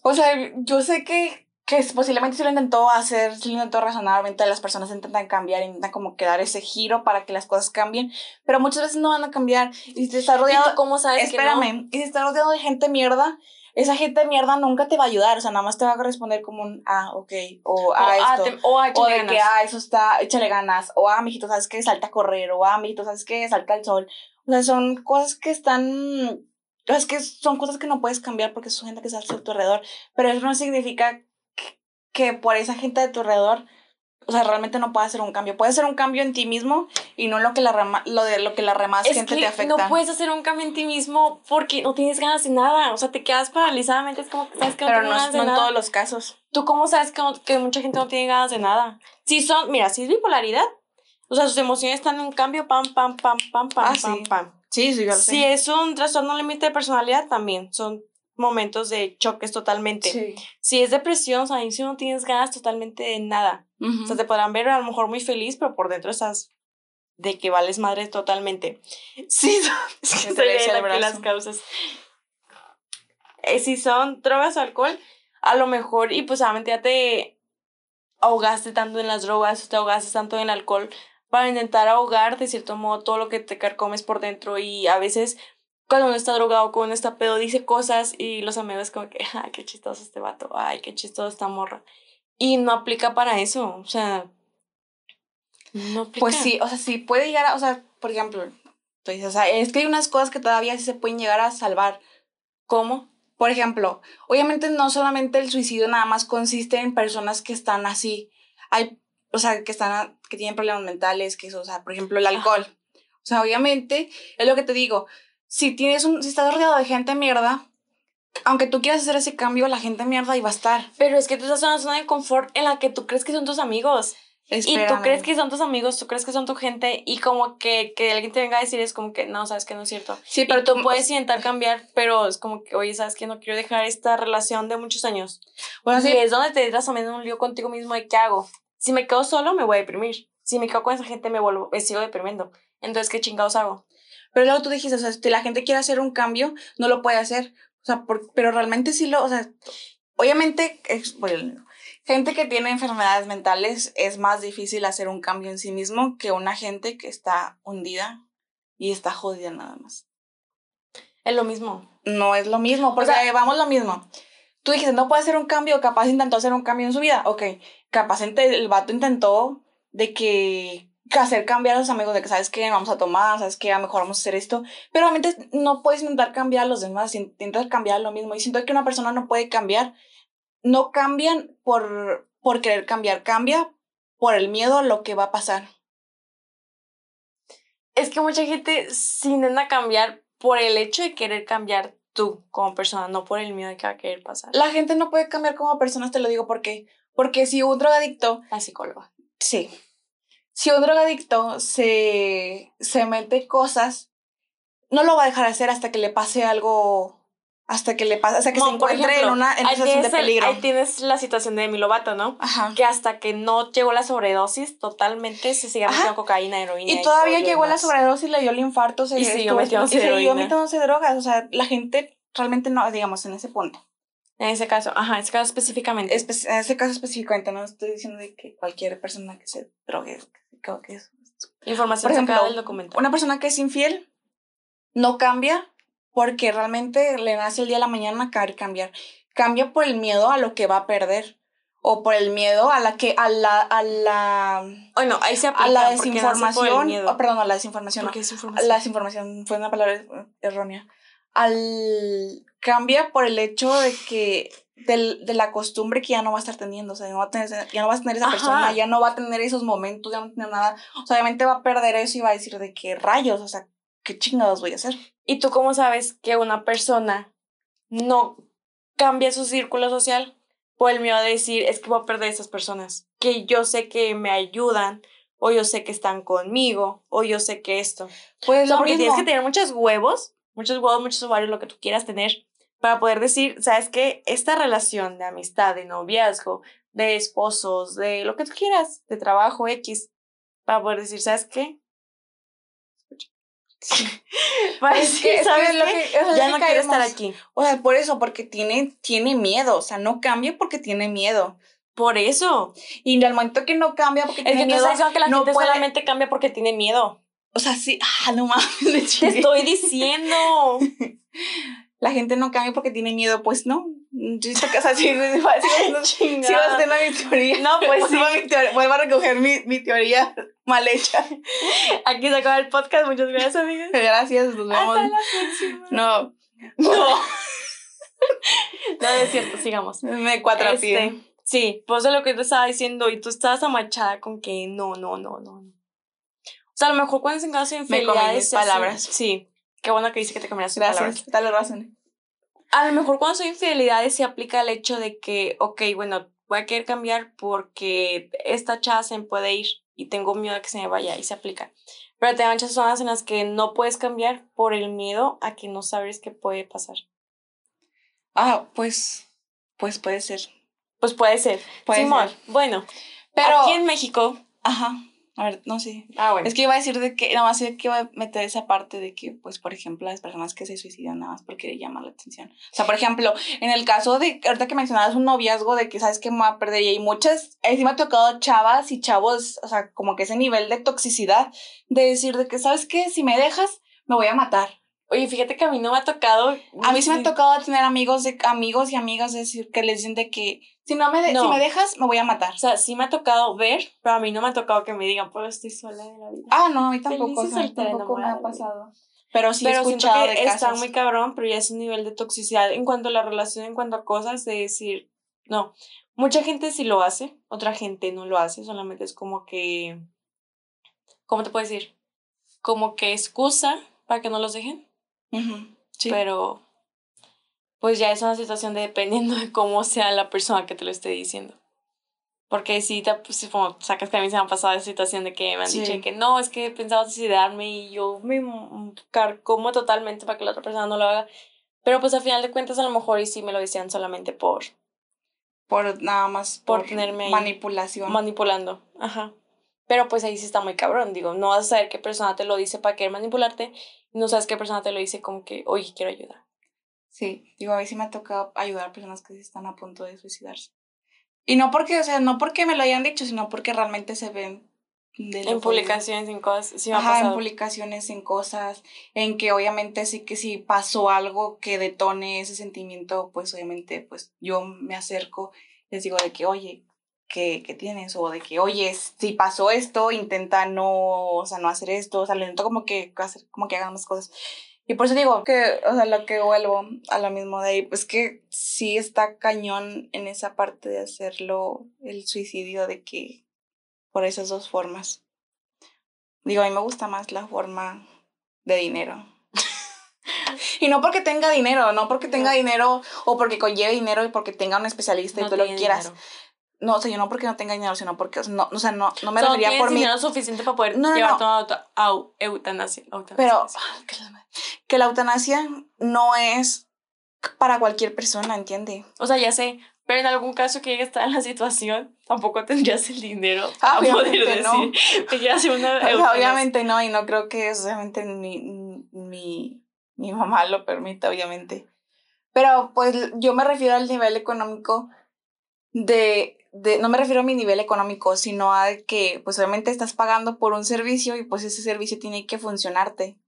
O sea, yo sé que que posiblemente se lo intentó hacer, se lo intentó razonar, obviamente las personas intentan cambiar, intentan como que dar ese giro para que las cosas cambien, pero muchas veces no van a cambiar y si está rodeado, ¿cómo sabes espérame, que no? y si está rodeado de gente mierda, esa gente de mierda nunca te va a ayudar, o sea, nada más te va a responder como un, ah, ok, o, ah, esto, o, ah, o de que, ah, eso está, échale ganas, o ah, mijito, ¿sabes qué? Salta a correr, o ah, mijito, ¿sabes qué? Salta al sol, o sea, son cosas que están, es que son cosas que no puedes cambiar porque son gente que está a tu alrededor, pero eso no significa que por esa gente de tu alrededor, o sea, realmente no puede hacer un cambio. Puede ser un cambio en ti mismo y no lo que la, lo de lo que la demás gente te afecta. No puedes hacer un cambio en ti mismo porque no tienes ganas de nada. O sea, te quedas paralizadamente. Es como que sabes que no tienes ganas de nada. no en todos los casos. ¿Tú cómo sabes que, que mucha gente no tiene ganas de nada? Si son, mira, si es bipolaridad, o sea, sus emociones están en un cambio, pam, pam, pam, pam, pam, ah, pam, sí. pam. Sí, sí, Si es un trastorno límite de personalidad, también son momentos de choques totalmente. Si es depresión, o sea, si no tienes ganas totalmente de nada. O sea, te podrán ver a lo mejor muy feliz, pero por dentro estás de que vales madre totalmente. Sí, es que las causas. Eh, si son drogas o alcohol, a lo mejor, y pues obviamente ya te ahogaste tanto en las drogas, te ahogaste tanto en el alcohol, para intentar ahogar de cierto modo todo lo que te carcomes por dentro y a veces cuando uno está drogado, cuando uno está pedo, dice cosas y los amigos como que, ay, qué chistoso este vato, ay, qué chistoso esta morra. Y no aplica para eso, o sea, no aplica. Pues sí, o sea, sí puede llegar a, o sea, por ejemplo, tú es que hay unas cosas que todavía sí se pueden llegar a salvar. ¿Cómo? Por ejemplo, obviamente no solamente el suicidio nada más consiste en personas que están así. Hay, o sea, que están, que tienen problemas mentales, que eso, o sea, por ejemplo, el alcohol. O sea, obviamente, es lo que te digo, si tienes un, si estás rodeado de gente mierda, aunque tú quieras hacer ese cambio, la gente mierda va a estar. Pero es que tú estás en una zona de confort en la que tú crees que son tus amigos. Y tú Espérame. crees que son tus amigos, tú crees que son tu gente y como que, que alguien te venga a decir es como que no, sabes que no es cierto. Sí, Pero pero tú puedes intentar cambiar, pero es como que, oye, sabes que no quiero dejar esta relación de muchos años. Bueno, sí, Y es donde te entras también en un lío contigo mismo de qué hago. Si me quedo solo, me voy a deprimir. Si me quedo con esa gente, me vuelvo, me sigo deprimiendo. Entonces, ¿qué chingados hago? Pero luego tú dijiste, o sea, si la gente quiere hacer un cambio, no lo puede hacer. O sea, por- pero realmente sí lo, o sea, obviamente, es- bueno, gente que tiene enfermedades mentales es más difícil hacer un cambio en sí mismo que una gente que está hundida y está jodida nada más. Es lo mismo. No es lo mismo, porque sea- vamos lo mismo. Tú dijiste, no puede hacer un cambio, capaz intentó hacer un cambio en su vida. Ok, capaz el vato intentó de que, hacer cambiar a sus amigos, de que sabes que vamos a tomar, sabes que a lo mejor vamos a hacer esto, pero realmente no puedes intentar cambiar a los demás, intentas cambiar lo mismo. Y siento que una persona no puede cambiar, no cambian por, por querer cambiar, cambia por el miedo a lo que va a pasar. Es que mucha gente se intenta cambiar por el hecho de querer cambiar tú como persona, no por el miedo de que va a querer pasar. La gente no puede cambiar como personas, te lo digo porque, porque si un drogadicto La psicóloga. Sí. Si un drogadicto se, se mete cosas, no lo va a dejar hacer hasta que le pase algo, hasta que le pase, hasta que se encuentre ejemplo, en una, en situación de el- peligro. ahí tienes la situación de Demi Lovato, ¿no? Ajá. Que hasta que no llegó la sobredosis, totalmente se sigue Ajá. metiendo cocaína, heroína. Y todavía llegó la sobredosis, le dio el infarto, se Y siguió metiéndose drogas. O sea, la gente realmente no, digamos, en ese punto. En ese caso, ajá, en ese caso específicamente. Espe- en ese caso específicamente, no estoy diciendo de que cualquier persona que se drogue, creo que es Información por ejemplo, sacada del documental. Una persona que es infiel no cambia porque realmente le nace el día a la mañana querer cambiar. Cambia por el miedo a lo que va a perder o por el miedo a la que a la a la Bueno, ahí se aplica. a la desinformación, oh, perdón, a la desinformación. no. Es información. La desinformación fue una palabra eh, errónea. Al cambia por el hecho de que del- de la costumbre que ya no va a estar teniendo, o sea, no va a tener, ya no vas a tener esa Ajá. persona, ya no va a tener esos momentos, ya no tiene nada, o sea, obviamente va a perder eso y va a decir de qué rayos, o sea, qué chingados voy a hacer. ¿Y tú cómo sabes que una persona no cambia su círculo social por el miedo de decir, es que voy a perder a esas personas? Que yo sé que me ayudan, o yo sé que están conmigo, o yo sé que esto. Pues O sea, lo porque mismo. tienes que tener muchos huevos, muchos huevos, muchos ovarios, lo que tú quieras tener, para poder decir, ¿sabes qué? Esta relación de amistad, de noviazgo, de esposos, de lo que tú quieras, de trabajo X, para poder decir, ¿sabes qué? Para Es que- decir, es que ¿sabes lo qué? que- o sea, ya es no que quiero estar aquí. O sea, por eso, porque tiene, tiene miedo, o sea, no cambia porque tiene miedo. Por eso. Y al momento que no cambia porque Es que tiene tú miedo, diciendo que la no gente puede- solamente cambia porque tiene miedo. o sea, sí, ah, no mames, Te estoy diciendo. La gente no cambia porque tiene miedo, pues no. Yo o sea, sí, sí, sí, vas a tener mi teoría. No, pues sí. Vuelvo a, recoger mi, mi teoría mal hecha. Aquí se acaba el podcast. Muchas gracias, amigas. Gracias, nos vemos. Hasta la próxima. No, No. No, es cierto, sigamos. me cuatro Este, sí, pues de lo que te estaba diciendo y tú estabas amachada con que no, no, no, no. O sea, a lo mejor cuando se encaso de Me comí infidelidades. mis palabras. Sí, qué bueno que dice que te comieras tus palabras. Gracias, dale razón. A lo mejor cuando son infidelidades se aplica el hecho de que, ok, bueno, voy a querer cambiar porque esta chava se me puede ir y tengo miedo de que se me vaya y se aplica. Pero te hay muchas zonas en las que no puedes cambiar por el miedo a que no sabes qué puede pasar. Ah, pues, pues puede ser. Pues puede ser. Puede Simón, ser. bueno, Pero, aquí en México. ajá, a ver, no sé. Ah, bueno. Es que iba a decir de que, nada más que iba a meter esa parte de que, pues, por ejemplo, las personas que se suicidan nada más porque llaman la atención. O sea, por ejemplo, en el caso de, ahorita que mencionabas un noviazgo de que sabes que me va a perder y hay muchas, me ha tocado chavas y chavos, o sea, como que ese nivel de toxicidad de decir de que, ¿sabes qué? Si me dejas, me voy a matar. Oye, fíjate que a mí no me ha tocado. A mí sí me ha tocado tener amigos de amigos y amigas decir que les dicen de que si no me si me dejas me voy a matar. O sea, sí me ha tocado ver, pero a mí no me ha tocado que me digan, pues estoy sola de la vida. Ah, no, a mí tampoco, o sea, tampoco me ha pasado. Pero sí pero he escuchado que está muy cabrón, pero ya es un nivel de toxicidad en cuanto a la relación, en cuanto a cosas de decir, no, mucha gente sí lo hace, otra gente no lo hace, solamente es como que ¿cómo te puedo decir? Como que excusa para que no los dejen. Sí. Pero, pues ya es una situación de dependiendo de cómo sea la persona que te lo esté diciendo. Porque si te, pues, como sacas que a mí se me ha pasado esa situación de que me han dicho que no, es que he pensado suicidarme y yo me carcomo totalmente para que la otra persona no lo haga. Pero pues al final de cuentas a lo mejor y sí me lo decían solamente por... Por nada más... Por, por tenerme Manipulación. Manipulando, ajá. Pero pues ahí sí está muy cabrón, digo, no vas a saber qué persona te lo dice para querer manipularte no sabes qué persona te lo dice como que, oye, quiero ayudar. Sí, digo, a mí sí me ha tocado ayudar a personas que están a punto de suicidarse. Y no porque, o sea, no porque me lo hayan dicho, sino porque realmente se ven en publicaciones, en cosas. Sí Ajá, en publicaciones, en cosas, en que obviamente sí que si pasó algo que detone ese sentimiento, pues obviamente pues yo me acerco, les digo de que, oye, que, que, tienes o de que, oye, si pasó esto, intenta no, o sea, no hacer esto, o sea, intento como que hacer, como que hagan más cosas. Y por eso digo que, o sea, lo que vuelvo a lo mismo de ahí, pues que sí está cañón en esa parte de hacerlo, el suicidio, de que por esas dos formas. Digo, a mí me gusta más la forma de dinero. y no porque tenga dinero, no porque tenga dinero o porque conlleve dinero y porque tenga un especialista y todo lo quieras. No, o sea, yo no porque no tenga dinero, sino porque, no, o sea, no, no me refería por mí. dinero suficiente para poder no, llevar no. eutanasia, Pero, que la eutanasia no es para cualquier persona, ¿entiende? O sea, ya sé, pero en algún caso que llegue a estar en la situación, tampoco tendrías el dinero ah, para poder decir no. una Obviamente no, y no creo que obviamente mi, mi, mi mamá lo permita, obviamente. Pero pues yo me refiero al nivel económico de no me refiero a mi nivel económico, sino a que pues obviamente estás pagando por un servicio y pues ese servicio tiene que funcionarte.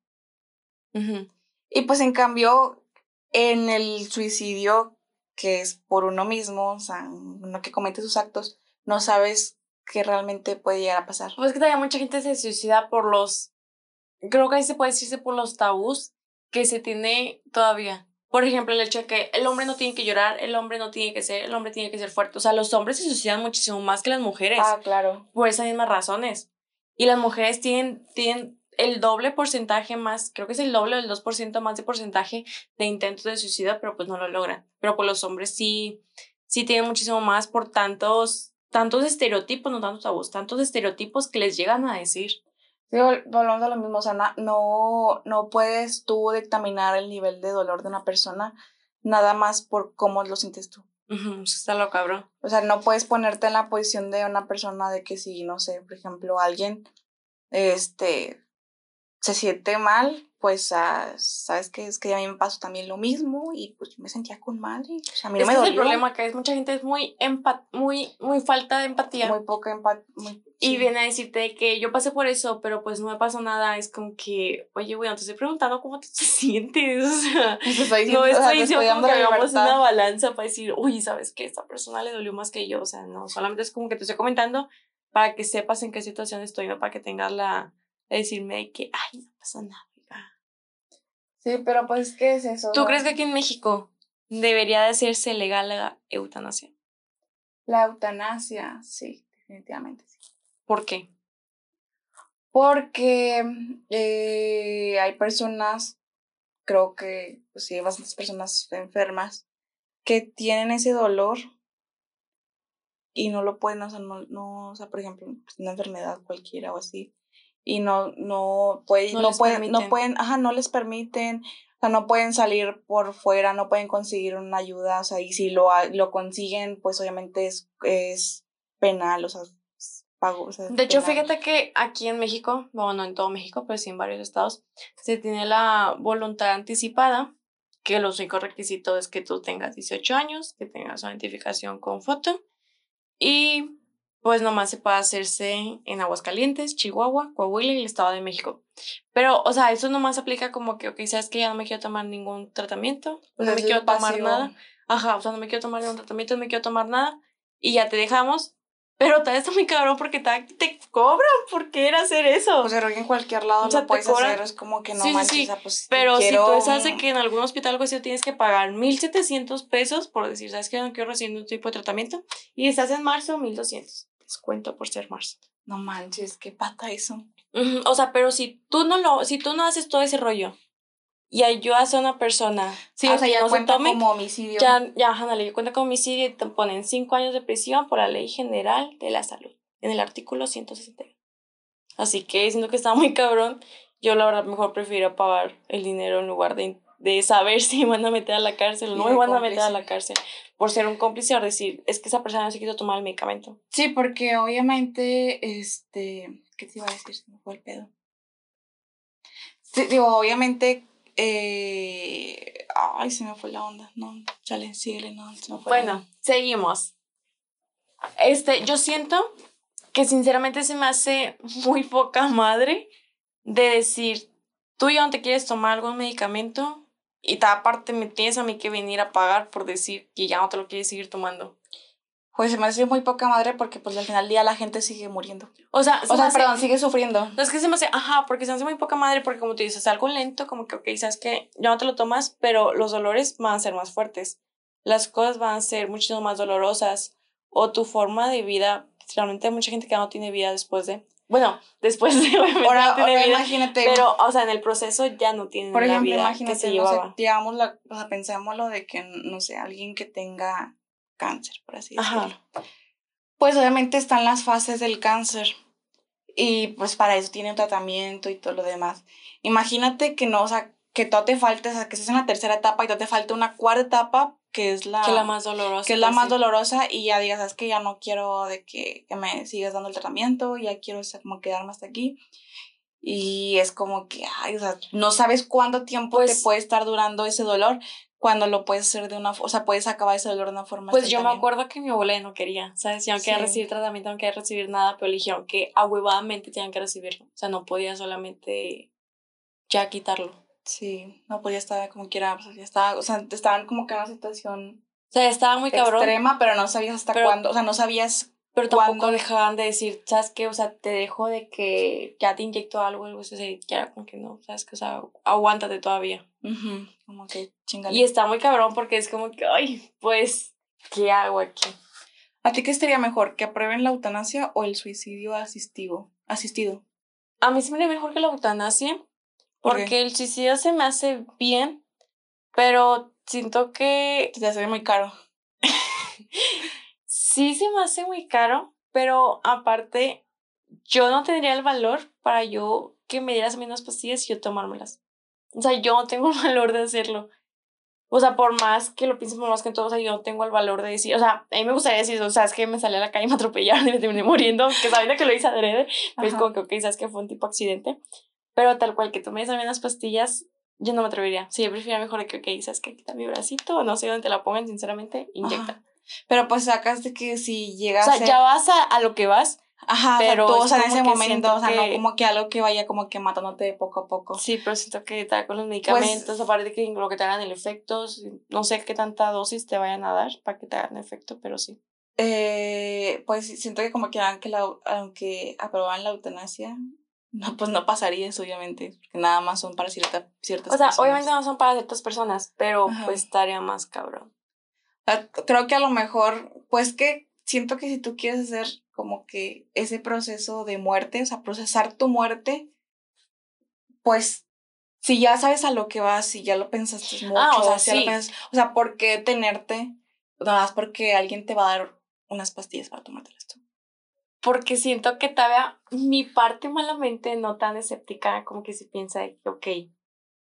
Y pues en cambio, en el suicidio, que es por uno mismo, o sea, uno que comete sus actos, no sabes qué realmente puede llegar a pasar. Pues que todavía mucha gente se suicida por los, creo que ahí se puede decirse por los tabús que se tiene todavía. Por ejemplo, el hecho de que el hombre no tiene que llorar, el hombre no tiene que ser, el hombre tiene que ser fuerte. O sea, los hombres se suicidan muchísimo más que las mujeres. Ah, claro. Por esas mismas razones. Y las mujeres tienen, tienen el doble porcentaje más, creo que es el doble o el 2% más de porcentaje de intentos de suicidio, pero pues no lo logran. Pero pues los hombres sí, sí tienen muchísimo más por tantos, tantos estereotipos, no tantos tabús, tantos estereotipos que les llegan a decir. Sí, volvemos a lo mismo, o sea, no, no puedes tú dictaminar el nivel de dolor de una persona nada más por cómo lo sientes tú. está lo cabrón. O sea, no puedes ponerte en la posición de una persona de que si, no sé, por ejemplo, alguien, este, se siente mal, pues, ah, sabes que es que a mí me pasó también lo mismo y pues yo me sentía con madre. O sea, a mí es me el problema que es mucha gente es muy empat muy muy falta de empatía. Muy poca empatía. Y viene a decirte que yo pasé por eso, pero pues no me pasó nada. Es como que, oye, bueno, te estoy preguntando cómo te sientes. O sea, no estoy diciendo como que hagamos una balanza para decir, uy, ¿sabes qué? Esta persona le dolió más que yo. O sea, no, solamente es como que te estoy comentando para que sepas en qué situación estoy, no para que tengas la decirme que, ay, no pasa nada. Sí, pero pues, ¿qué es eso? ¿Tú crees que aquí en México debería de hacerse legal la eutanasia? La eutanasia, sí, definitivamente sí. ¿Por qué? Porque eh, hay personas, creo que pues sí, hay bastantes personas enfermas que tienen ese dolor y no lo pueden, o sea, no, no o sea, por ejemplo, pues, una enfermedad cualquiera o así, y no, no, puede, no, pueden, no pueden, ajá, no les permiten, o sea, no pueden salir por fuera, no pueden conseguir una ayuda, o sea, y si lo, lo consiguen, pues obviamente es, es penal, o sea, pago. de hecho, fíjate que aquí en México, bueno, no en todo México, pero sí en varios estados, se tiene la voluntad anticipada, que los únicos requisitos es que tú tengas 18 años, que tengas una identificación con foto y pues nomás se puede hacerse en Aguascalientes, Chihuahua, Coahuila y el Estado de México. Pero, o sea, eso nomás aplica como que, ok, sabes que ya no me quiero tomar ningún tratamiento, Pues no me quiero tomar pasivo. nada. Ajá, o sea, no me quiero tomar ningún tratamiento, no me quiero tomar nada y ya te dejamos. Pero tal vez está muy cabrón porque te, te cobran por querer hacer eso. Pues creo que en cualquier lado O sea, lo puedes cobran- hacer, es como que no Sí, sí, manches, sí. o sea, pues, Pero quiero si tú sabes de un- que en algún hospital o algo así tienes que pagar 1700 pesos por decir, sabes que no quiero recibir un tipo de tratamiento y estás en marzo, 1200. Descuento por ser marzo. No manches, qué pata eso. O sea, pero si tú no lo, si tú no haces todo ese rollo y ayudas a una persona Sí, o sea, ya no se cuenta tome, como homicidio. ya, ya, ajá, ley cuenta con homicidio y te ponen 5 años de prisión por la ley general de la salud, en el artículo 160. Así que siento que está muy cabrón. Yo la verdad mejor prefiero pagar el dinero en lugar de, de saber si me van a meter a la cárcel o no me van a meter a la cárcel por ser un cómplice o decir, es que esa persona no se quiso tomar el medicamento. Sí, porque obviamente, este, ¿qué te iba a decir? Se me fue el pedo. Sí, digo, obviamente, eh, ay, se me fue la onda. No, chale, síguele, no, se me fue la Bueno, onda. seguimos. Este, yo siento que sinceramente se me hace muy poca madre de decir, tú ya no te quieres tomar algún medicamento y aparte me tienes a mí que venir a pagar por decir que ya no te lo quieres seguir tomando. Pues se me hace muy poca madre porque pues al final del día la gente sigue muriendo. O sea, se O sea, hace- perdón, sigue sufriendo. No es que se me hace, ajá, porque se me hace muy poca madre, porque como tú dices, algo lento, como que, ok, sabes que ya no te lo tomas, pero los dolores van a ser más fuertes. Las cosas van a ser muchísimo más dolorosas. O tu forma de vida, realmente hay mucha gente que no tiene vida después de. Bueno, después de, Ahora, no tiene ahora vida, imagínate, pero, o sea, en el proceso ya no tienen por la ejemplo, vida que imagínate, se no llevaba. sé, digamos, la, o sea, pensémoslo de que, no sé, alguien que tenga cáncer, por así Ajá. decirlo. Pues obviamente están las fases del cáncer y pues para eso tiene un tratamiento y todo lo demás. Imagínate que no, o sea, que todo te falte, o sea, que estés en la tercera etapa y todo te falta una cuarta etapa que es la, que la más dolorosa. que es la pues, más dolorosa y ya digas, es que ya no quiero de que, que me sigas dando el tratamiento, ya quiero o sea, como quedarme hasta aquí. Y es como que, ay, o sea, no sabes cuánto tiempo Pues- te puede estar durando ese dolor cuando lo puedes hacer de una, o sea, puedes acabar ese dolor de una forma Pues yo me acuerdo que mi abuela no quería, ¿sabes? Ya no quería Sí. recibir tratamiento, no quería recibir nada, pero le dijeron que ahuevadamente tenían que recibirlo. O sea, no podía solamente ya quitarlo. Sí, no podía estar como quiera, o sea, ya estaba, o sea, estaban como que en una situación O sea, estaba muy cabrón, extrema, pero no sabías hasta cuándo, o sea, no sabías, pero tampoco cuando- dejaban de decir, ¿sabes qué? O sea, te dejo de que ya te inyecto algo, algo así, era como que no, ¿sabes qué? O sea, aguántate todavía. como que chingale. Y está muy cabrón porque es como que, ay, pues, ¿qué hago aquí? ¿A ti qué estaría mejor, que aprueben la eutanasia o el suicidio asistivo, asistido? A mí se me mejor que la eutanasia, porque el suicidio se me hace bien, pero siento que Te hace muy caro. sí se me hace muy caro, pero aparte, yo no tendría el valor para yo que me dieras unas pastillas y yo tomármelas. O sea, yo no tengo el valor de hacerlo. O sea, por más que lo piense por más que todo, o sea, yo no tengo el valor de decir, o sea, a mí me gustaría decir, o sea, es que me salí a la calle y me atropellaron y me terminé muriendo, que sabiendo que lo hice adrede, pues Ajá. como que, ok, sabes que fue un tipo accidente, pero tal cual que tú me des a mí unas pastillas, yo no me atrevería. Sí, yo preferiría mejor que, ok, sabes que quita mi bracito, no sé dónde te la pongan, sinceramente, inyecta. Ajá. Pero pues sacas de que si llega O sea, a ya vas a, a lo que vas, Ajá, pero o sea, es en ese momento, o sea, no que- como que algo que vaya como que matándote poco a poco. Sí, pero siento que está con los Pues medicamentos, aparte de que lo que te hagan el efecto, no sé qué tanta dosis te vayan a dar para que te hagan efecto, pero sí. Eh, pues siento que como que aunque, la, aunque aprobaban la eutanasia, no, pues no pasaría eso, obviamente, porque nada más son para cierta, ciertas O sea, personas. obviamente no son para ciertas personas, pero Ajá. pues estaría más cabrón. Creo que a lo mejor, pues que siento que si tú quieres hacer como que ese proceso de muerte, o sea, procesar tu muerte, pues si ya sabes a lo que vas, si ya lo pensaste mucho, Ah, o sea, si ya lo sí. piensas- o sea, ¿por qué tenerte? Nada más porque alguien te va a dar unas pastillas para tomártelas tú. Porque siento que todavía mi parte malamente no tan escéptica, como que si piensa de que, ok,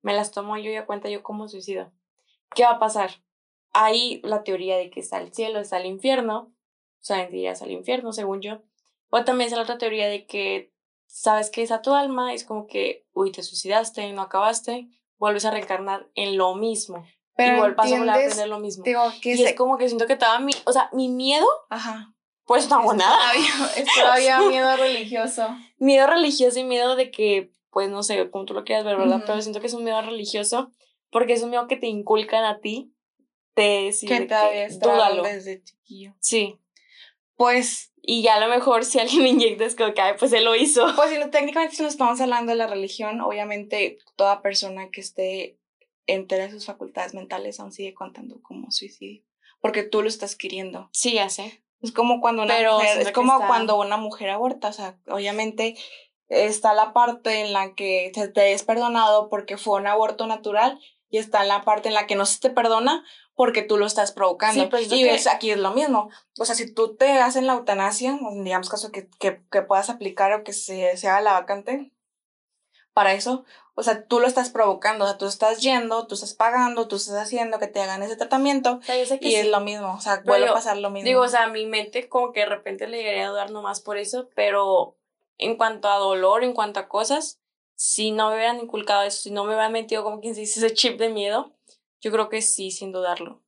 me las tomo yo y a cuenta yo como suicido. ¿Qué va a pasar? Hay la teoría de que está el cielo, está el infierno, o sea, irías al infierno, según yo. O también está la otra teoría de que sabes que es a tu alma, es como que, uy, te suicidaste, no acabaste, vuelves a reencarnar en lo mismo. y vuelves a volver a aprender lo mismo. Digo, que Y se- es como que siento que estaba mi, o sea, mi miedo Ajá. pues no hago nada. Es todavía miedo religioso. Miedo religioso y miedo de que, pues no sé, como tú lo quieras ver, ¿verdad? Pero siento que es un miedo religioso porque es un miedo que te inculcan a ti. Te que todavía está desde chiquillo. Sí. Pues y ya a lo mejor si alguien me inyecta es como que, pues él lo hizo. Pues si no, técnicamente si nos estamos hablando de la religión, obviamente toda persona que esté entera de sus facultades mentales aún sigue contando como suicidio. Porque tú lo estás queriendo. Sí, ya sé. Es como cuando una mujer, es como cuando una mujer aborta, o sea, obviamente está la parte en la que te es perdonado porque fue un aborto natural y está la parte en la que no se te perdona porque tú lo estás provocando. Pues, y ves, aquí es lo mismo. O sea, si tú te hacen la eutanasia, digamos caso que, que, que puedas aplicar o que se, se, haga la vacante para eso, o sea, tú lo estás provocando, o sea, tú estás yendo, tú estás pagando, tú estás haciendo que te hagan ese tratamiento y es lo mismo, o sea, vuelve a pasar lo mismo. Digo, o sea, mi mente como que de repente le llegaría a dudar nomás por eso, pero en cuanto a dolor, en cuanto a cosas, si no me hubieran inculcado eso, si no me hubieran metido como quien se dice ese chip de miedo, yo creo que sí, sin dudarlo.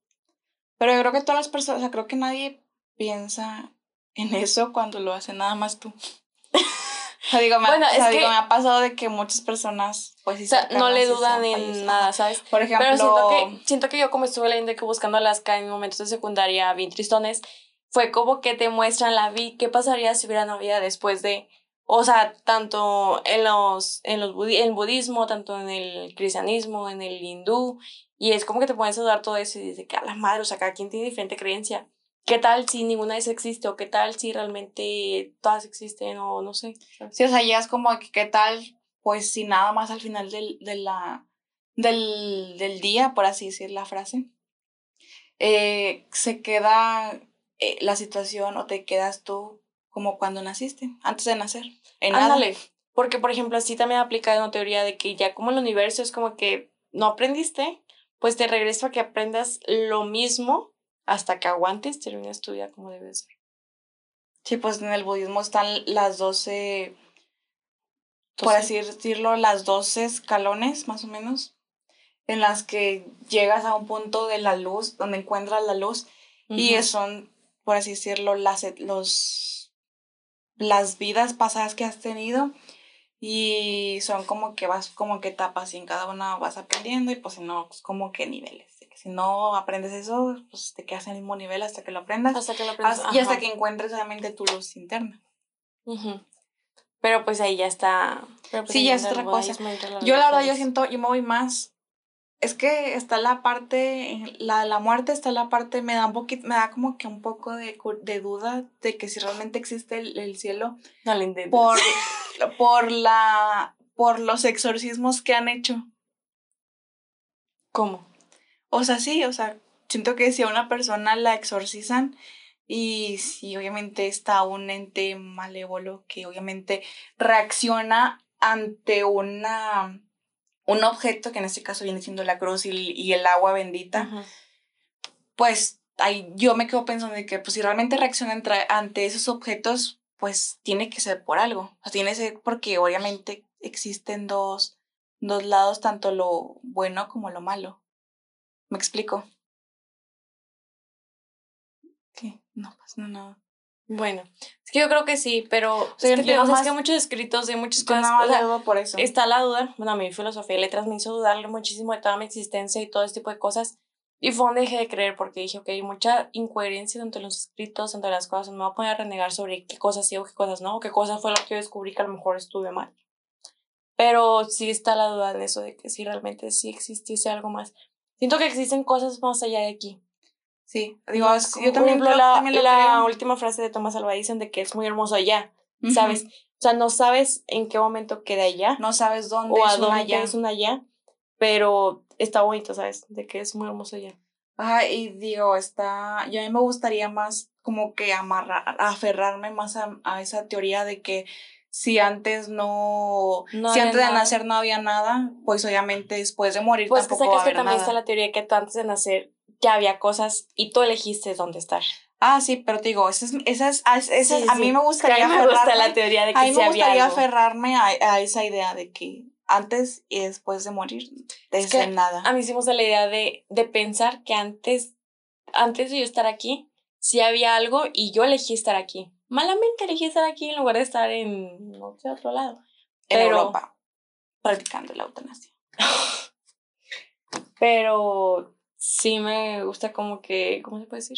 Pero yo creo que todas las personas, o sea, creo que nadie piensa en eso cuando lo hace nada más tú. o sea, digo, me, bueno, es que, me ha pasado de que muchas personas, pues, o sea, no le dudan en nada, ¿sabes? Por ejemplo, pero siento que, siento que yo como estuve leyendo que buscando Alaska en momentos de secundaria bien tristones, fue como que te muestran la vida, qué pasaría si hubiera vida después de, o sea, tanto en los, en los en el budismo, tanto en el cristianismo, en el hindú, y es como que te pones a dudar todo eso y dices que a la madre, o sea, cada quien tiene diferente creencia. ¿Qué tal si ninguna de esas existe? ¿O qué tal si realmente todas existen? O no sé. Sí, o sea, como que qué tal, pues si nada más al final del, de la, del, del día, por así decir la frase, eh, se queda eh, la situación o te quedas tú como cuando naciste, antes de nacer. En Ándale. Porque, por ejemplo, así también aplica una teoría de que ya como el universo es como que no aprendiste, pues te regreso a que aprendas lo mismo hasta que aguantes, termines tu vida como debe ser. Sí, pues en el budismo están las doce, por así decirlo, las doce escalones más o menos, en las que llegas a un punto de la luz, donde encuentras la luz, y son, por así decirlo, las, los, las vidas pasadas que has tenido y son como que vas como que etapas y en cada una vas aprendiendo y pues si no, pues como que niveles. Si no aprendes eso, pues te quedas en el mismo nivel hasta que lo aprendas. Hasta que lo aprendas. y hasta que encuentres realmente tu luz interna. Pero pues ahí ya está. Pues, sí, ya es otra cosa. Yo la verdad yo siento, yo me voy más es que está la parte, la la muerte está la parte, me da un poquito, me da como que un poco de, de duda de que si realmente existe el, cielo. No lo Por, por la, por los exorcismos que han hecho. ¿Cómo? O sea, sí, o sea, siento que si a una persona la exorcizan y si obviamente está un ente malévolo que obviamente reacciona ante una un objeto, que en este caso viene siendo la cruz y, el agua bendita, pues ahí yo me quedo pensando de que pues si realmente reacciona ante esos objetos, pues tiene que ser por algo. O sea, tiene que ser porque obviamente existen dos, dos lados, tanto lo bueno como lo malo. ¿Me explico? ¿Qué? No pasa nada. Bueno, es que yo creo que sí, pero es, que, tengo, hay muchos escritos de muchas cosas. No, por eso. Está la duda. Bueno, a mi filosofía de letras me hizo dudarle muchísimo de toda mi existencia y todo este tipo de cosas. Y fue donde dejé de creer porque dije, ok, hay mucha incoherencia entre los escritos, entre las cosas. Me voy a poner a renegar sobre qué cosas sí o qué cosas no, o qué cosas fue lo que yo descubrí que a lo mejor estuve mal. Pero sí está la duda en eso de que si realmente sí existiese algo más. Siento que existen cosas más allá de aquí. Sí, digo, yo también, por la, la última frase de Tomás Alva dicen de que es muy hermoso allá, ¿sabes? O sea, no sabes en qué momento queda allá. No sabes dónde o es a dónde allá. es un allá, pero está bonito, ¿sabes? De que es muy hermoso allá. Ajá, y digo, está, yo a mí me gustaría más como que amarrar, aferrarme más a, a esa teoría de que si antes no, si antes de nacer no había nada, pues obviamente después de morir pues tampoco va a haber que también está la teoría que tú antes de nacer ya había cosas y tú elegiste dónde estar. Ah, sí, pero te digo, esas, esas, esas a mí me gustaría me gusta la teoría de que a mí me gustaría aferrarme a, a, esa idea de que antes y después de morir, de nada. A mí gusta la idea de, de pensar que antes, antes de yo estar aquí, sí había algo y yo elegí estar aquí. Malamente elegí estar aquí en lugar de estar en no sé, otro lado. En Pero- Europa, practicando la eutanasia. Pero sí me gusta como que, ¿cómo se puede decir?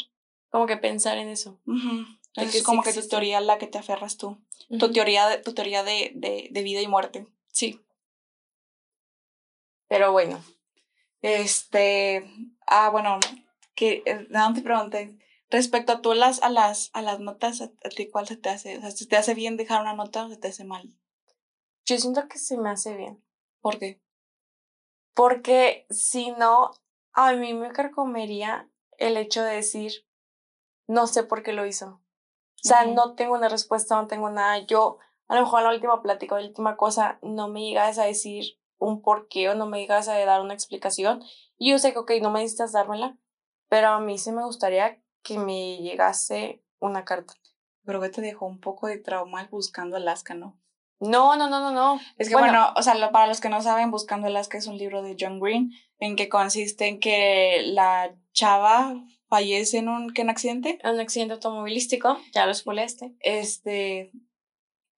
Como que pensar en eso. Ujú. De Es que sí como que tu existe. teoría a la que te aferras tú. Tu teoría, tu teoría de, de, de vida y muerte. Sí. Pero bueno, Este, ah, bueno, que eh, más te pregunté, respecto a tú las, a las, a las notas, ¿a, a ti cuál se te hace? O sea, ¿se te hace bien dejar una nota o se te hace mal? yo siento que se me hace bien. ¿Por qué? Porque si no, a mí me carcomería el hecho de decir, no sé por qué lo hizo. O sea, no tengo una respuesta, no tengo nada. Yo, a lo mejor en la última plática la última cosa, no me llegas a decir un por qué o no me llegas a dar una explicación. Y yo sé que, ok, no me necesitas dármela, pero a mí sí me gustaría que me llegase una carta. Creo que te dejó un poco de trauma buscando Alaska, ¿no? No, no, no, no, no. Es que bueno, o sea, lo- para los que no saben, Buscando Alaska es un libro de John Green en que consiste en que la chava fallece en un, ¿qué, en un accidente. un accidente automovilístico, ya lo spoileaste. Este,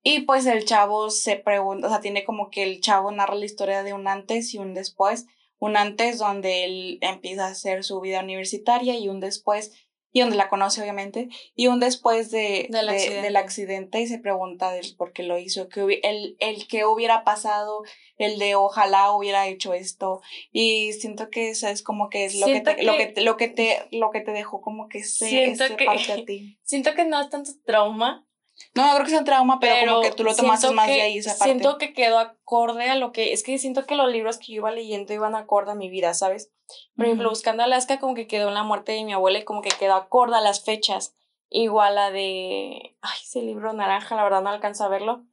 y pues el chavo se pregunta, o sea, tiene como que el chavo narra la historia de un antes y un después. Un antes donde él empieza a hacer su vida universitaria y un después, y donde la conoce obviamente, y un después de, Del de- accidente. del accidente y se pregunta del por qué lo hizo, que el, el que hubiera pasado, el de ojalá hubiera hecho esto. Y siento que eso es como que es lo que, te, lo que- lo que te lo que te dejó como que ese, Siento ese que- parte a ti. Siento que no es tanto trauma, No, creo que sea un trauma, pero, pero como que tú lo tomaste más que- de ahí esa parte. Siento que quedó acorde a lo que. Es que siento que los libros que yo iba leyendo iban acorde a mi vida, ¿sabes? Por ejemplo, Ujú. Buscando Alaska, como que quedó en la muerte de mi abuela y como que quedó acorde a las fechas. Igual la de. Ay, ese libro naranja, la verdad no alcanzo a verlo.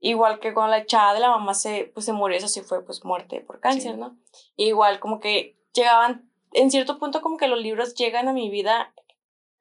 Igual que con la echada de la mamá se, pues, se murió, eso sí fue pues muerte por cáncer, Sí. ¿no? Igual como que llegaban, en cierto punto como que los libros llegan a mi vida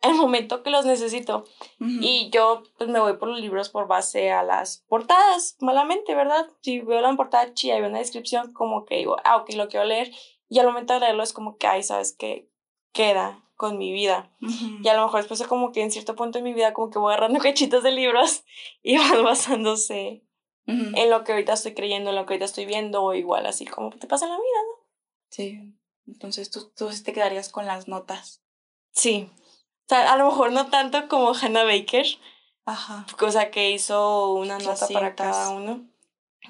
el momento que los necesito. Y yo pues me voy por los libros por base a las portadas, malamente, ¿verdad? Si veo la portada chida y veo una descripción, como que digo, ah, ok, lo quiero leer. Y al momento de leerlo es como que, ay, ¿sabes qué? Queda con mi vida. Y a lo mejor después es como que en cierto punto de mi vida como que voy agarrando cachitos de libros y van basándose en lo que ahorita estoy creyendo, en lo que ahorita estoy viendo, o igual así como te pasa en la vida, ¿no? Sí. Entonces tú, tú te quedarías con las notas. Sí. O sea, a lo mejor no tanto como Hannah Baker, Ajá. cosa que hizo una nota para cada uno.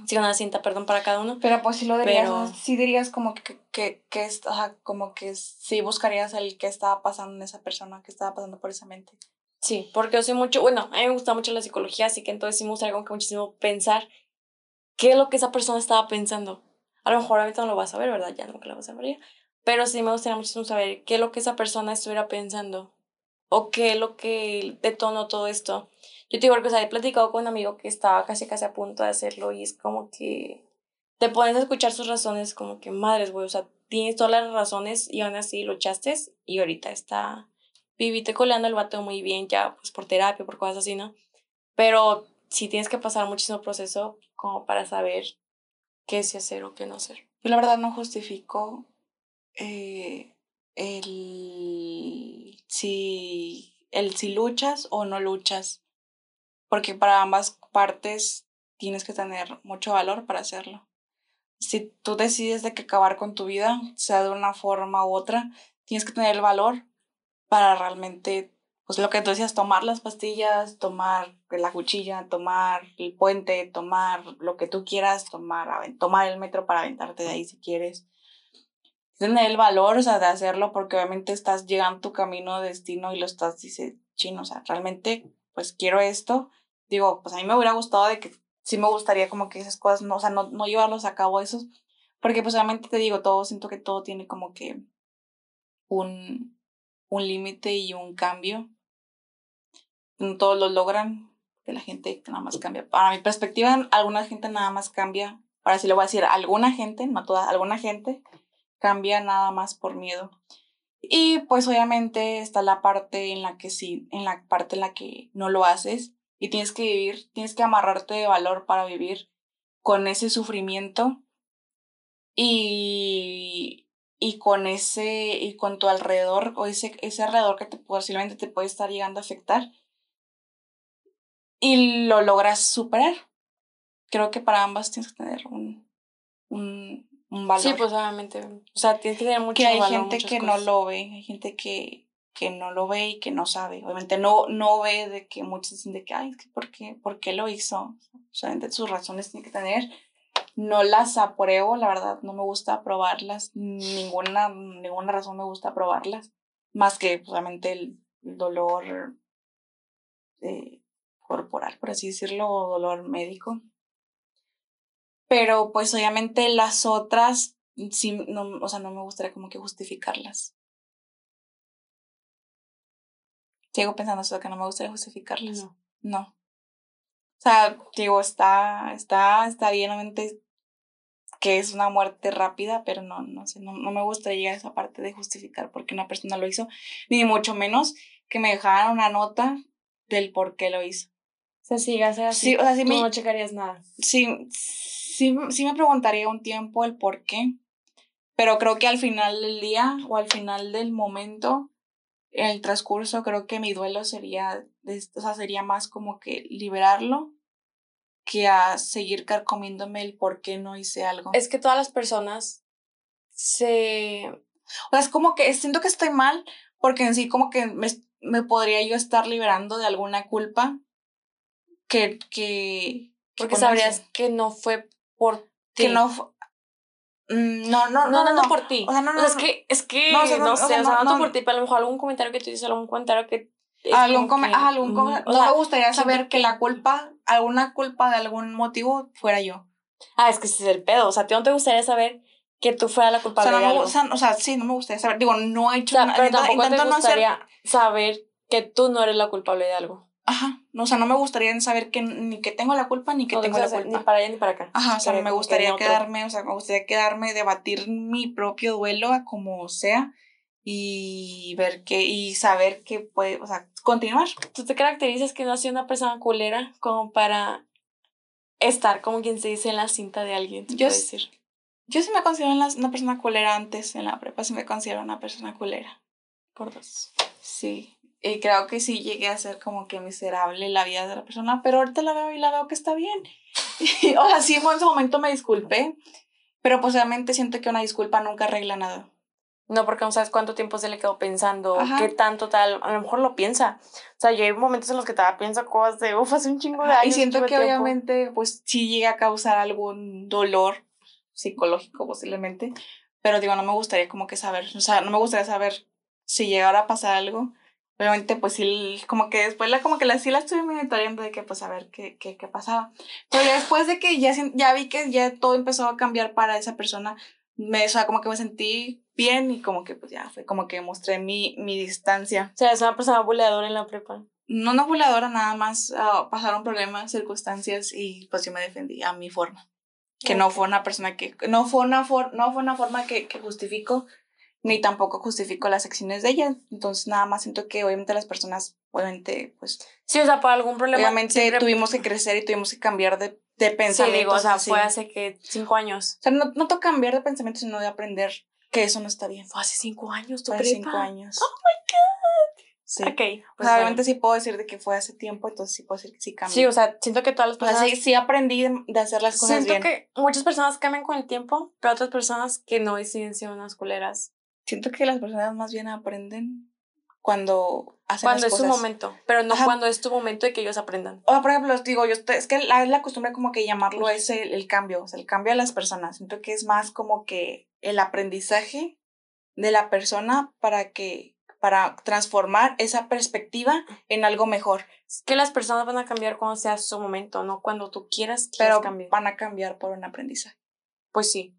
Sí, una cinta, perdón, para cada uno. Pero pues sí lo dirías, Pero- sí dirías como que, que, que es, ajá, como que sí buscarías el que estaba pasando en esa persona, que estaba pasando por esa mente. Sí, porque yo soy mucho, bueno, a mí me gusta mucho la psicología, así que entonces sí me gustaría como que muchísimo pensar qué es lo que esa persona estaba pensando. A lo mejor ahorita no lo vas a ver, ¿verdad? Ya nunca lo vas a ver. Pero sí me gustaría muchísimo saber qué es lo que esa persona estuviera pensando o qué es lo que detonó todo esto. Yo te digo, porque o sea, he platicado con un amigo que estaba casi casi a punto de hacerlo y es como que te pones a escuchar sus razones como que madres, güey, o sea, tienes todas las razones y aún así luchaste y ahorita está viviste coleando el vato muy bien ya pues por terapia, por cosas así, ¿no? Pero sí tienes que pasar muchísimo proceso como para saber qué sí hacer o qué no hacer. Yo la verdad no justifico eh, el si el si luchas o no luchas. Porque para ambas partes tienes que tener mucho valor para hacerlo. Si tú decides de que acabar con tu vida, sea de una forma u otra, tienes que tener el valor para realmente, pues lo que tú decías, tomar las pastillas, tomar la cuchilla, tomar el puente, tomar lo que tú quieras, tomar, tomar el metro para aventarte de ahí si quieres. Tener el valor, o sea, de hacerlo porque obviamente estás llegando a tu camino de destino y lo estás, dice, chino, o sea, realmente, pues quiero esto. Digo, pues a mí me hubiera gustado de que sí me gustaría como que esas cosas, no, o sea, no, no llevarlos a cabo esos, porque pues obviamente te digo, todo, siento que todo tiene como que un, un límite y un cambio. No todos lo logran, que la gente nada más cambia. Para mi perspectiva, alguna gente nada más cambia, ahora sí le voy a decir, alguna gente, no toda, alguna gente cambia nada más por miedo. Y pues obviamente está la parte en la que sí, en la parte en la que no lo haces y tienes que vivir, tienes que amarrarte de valor para vivir con ese sufrimiento y y con ese, y con tu alrededor, o ese, ese alrededor que te, posiblemente te puede estar llegando a afectar, y lo logras superar. Creo que para ambas tienes que tener un, un, un valor. Sí, pues obviamente. O sea, tienes que tener mucho que hay valor, gente que cosas. no lo ve, hay gente que, que no lo ve y que no sabe. Obviamente no, no ve de que muchos dicen de que, ay, es que ¿por qué, ¿por qué lo hizo? Solamente sus razones tiene que tener. No las apruebo, la verdad, no me gusta aprobarlas. Ninguna, ninguna razón me gusta aprobarlas. Más que, pues, obviamente, el dolor eh, corporal, por así decirlo, o dolor médico. Pero, pues, obviamente, las otras, sí, no, o sea, no me gustaría como que justificarlas. Sigo pensando eso, que no me gustaría justificarlas. No. No. O sea, digo, está, está, está bien, obviamente, que es una muerte rápida, pero no, no sé, no, no me gustaría llegar a esa parte de justificar por qué una persona lo hizo, ni mucho menos que me dejaran una nota del por qué lo hizo. O sea, si a ser así, Sí, o sea, sí tú me- no checarías nada. Sí, sí, sí me preguntaría un tiempo el por qué, pero creo que al final del día o al final del momento, en el transcurso, creo que mi duelo sería, o sea, sería más como que liberarlo que a seguir carcomiéndome el por qué no hice algo. Es que todas las personas se... O sea, es como que siento que estoy mal porque en sí como que me, me podría yo estar liberando de alguna culpa que... que Porque sabrías que no fue por ti. que no... Mm, No, no, No, no, no, por ti. O sea, no, no, es que, es que, No, sé, o sea, no, no, no. por ti, pero a lo mejor algún comentario que tú dices, algún comentario que... algún algún o no me gustaría saber que la culpa, alguna culpa de algún motivo fuera yo. Ah, es que ese es el pedo. O sea, ¿a ti no te gustaría saber que tú fueras la culpable de algo? o sea, o sea, sí, no me gustaría saber. Digo, no he hecho nada. pero tampoco te gustaría saber que tú no eres la culpable de algo. Ajá, no, o sea, no me gustaría saber que ni que tengo la culpa ni que No te tengo la culpa. Ni para allá ni para acá. Ajá, o sea, me que gustaría quedarme, o sea, me gustaría quedarme, debatir mi propio duelo a como sea y ver qué, y saber que puede, o sea, continuar. Tú te caracterizas que no has sido una persona culera como para estar como quien se dice en la cinta de alguien. Yo decir. Yo sí me considero una persona culera antes en la prepa, sí me considero una persona culera. Por dos. Sí, y creo que sí llegué a ser como que miserable la vida de la persona, pero ahorita la veo y la veo que está bien. o sea, sí, en ese momento me disculpé, pero pues obviamente siento que una disculpa nunca arregla nada. No, porque no sabes cuánto tiempo se le quedó pensando, Ajá. qué tanto tal. A lo mejor lo piensa. O sea, yo hay momentos en los que todavía pienso cosas de, uff, hace un chingo de años. y siento que tiempo". obviamente pues sí llega a causar algún dolor psicológico posiblemente, pero digo, no me gustaría como que saber, o sea, no me gustaría saber si llegara a pasar algo. Obviamente, pues sí, como que después la, como que la, sí la estuve monitoreando de que, pues, a ver qué, qué, qué pasaba. Pero ya después de que ya, ya vi que ya todo empezó a cambiar para esa persona, me, o sea, como que me sentí bien y como que, pues, ya fue como que mostré mi, mi distancia. O sea, es una persona buleadora en la prepa. No una voladora, nada más ah, pasaron problemas, circunstancias y pues yo me defendí a mi forma. Que no Ok. fue una persona que, no fue una, for- no fue una forma que, que justifico, ni tampoco justifico las acciones de ella. Entonces nada más siento que obviamente las personas, obviamente, pues, Sí, o sea, por algún problema. obviamente siempre- tuvimos que crecer y tuvimos que cambiar de, de Sí, pensamientos. digo, o sea, así. fue hace que cinco años. O sea, no, no toca cambiar de pensamiento, sino de aprender que eso no está bien. Fue hace cinco años tu Fue hace cinco años. Oh my god. Sí. Ok. o pues sea, bueno. obviamente sí puedo decir de que fue hace tiempo, entonces sí puedo decir que sí cambió. Sí, o sea, siento que todas las O sea, personas. sí, sí aprendí de, de hacer las cosas siento bien. que muchas personas cambian con el tiempo, pero otras personas que no deciden ser unas culeras. Siento que las personas más bien aprenden cuando hacen Cuando las es su cosas. momento, pero no Ajá. cuando es tu momento de que ellos aprendan. O sea, por ejemplo, os digo, yo estoy- es que la, es la costumbre como que llamarlo es el, el cambio, o sea, el cambio de las personas. Siento que es más como que el aprendizaje de la persona para que, para transformar esa perspectiva en algo mejor. Es que las personas van a cambiar cuando sea su momento, no cuando tú quieras que Pero van a cambiar por un aprendizaje. Pues sí.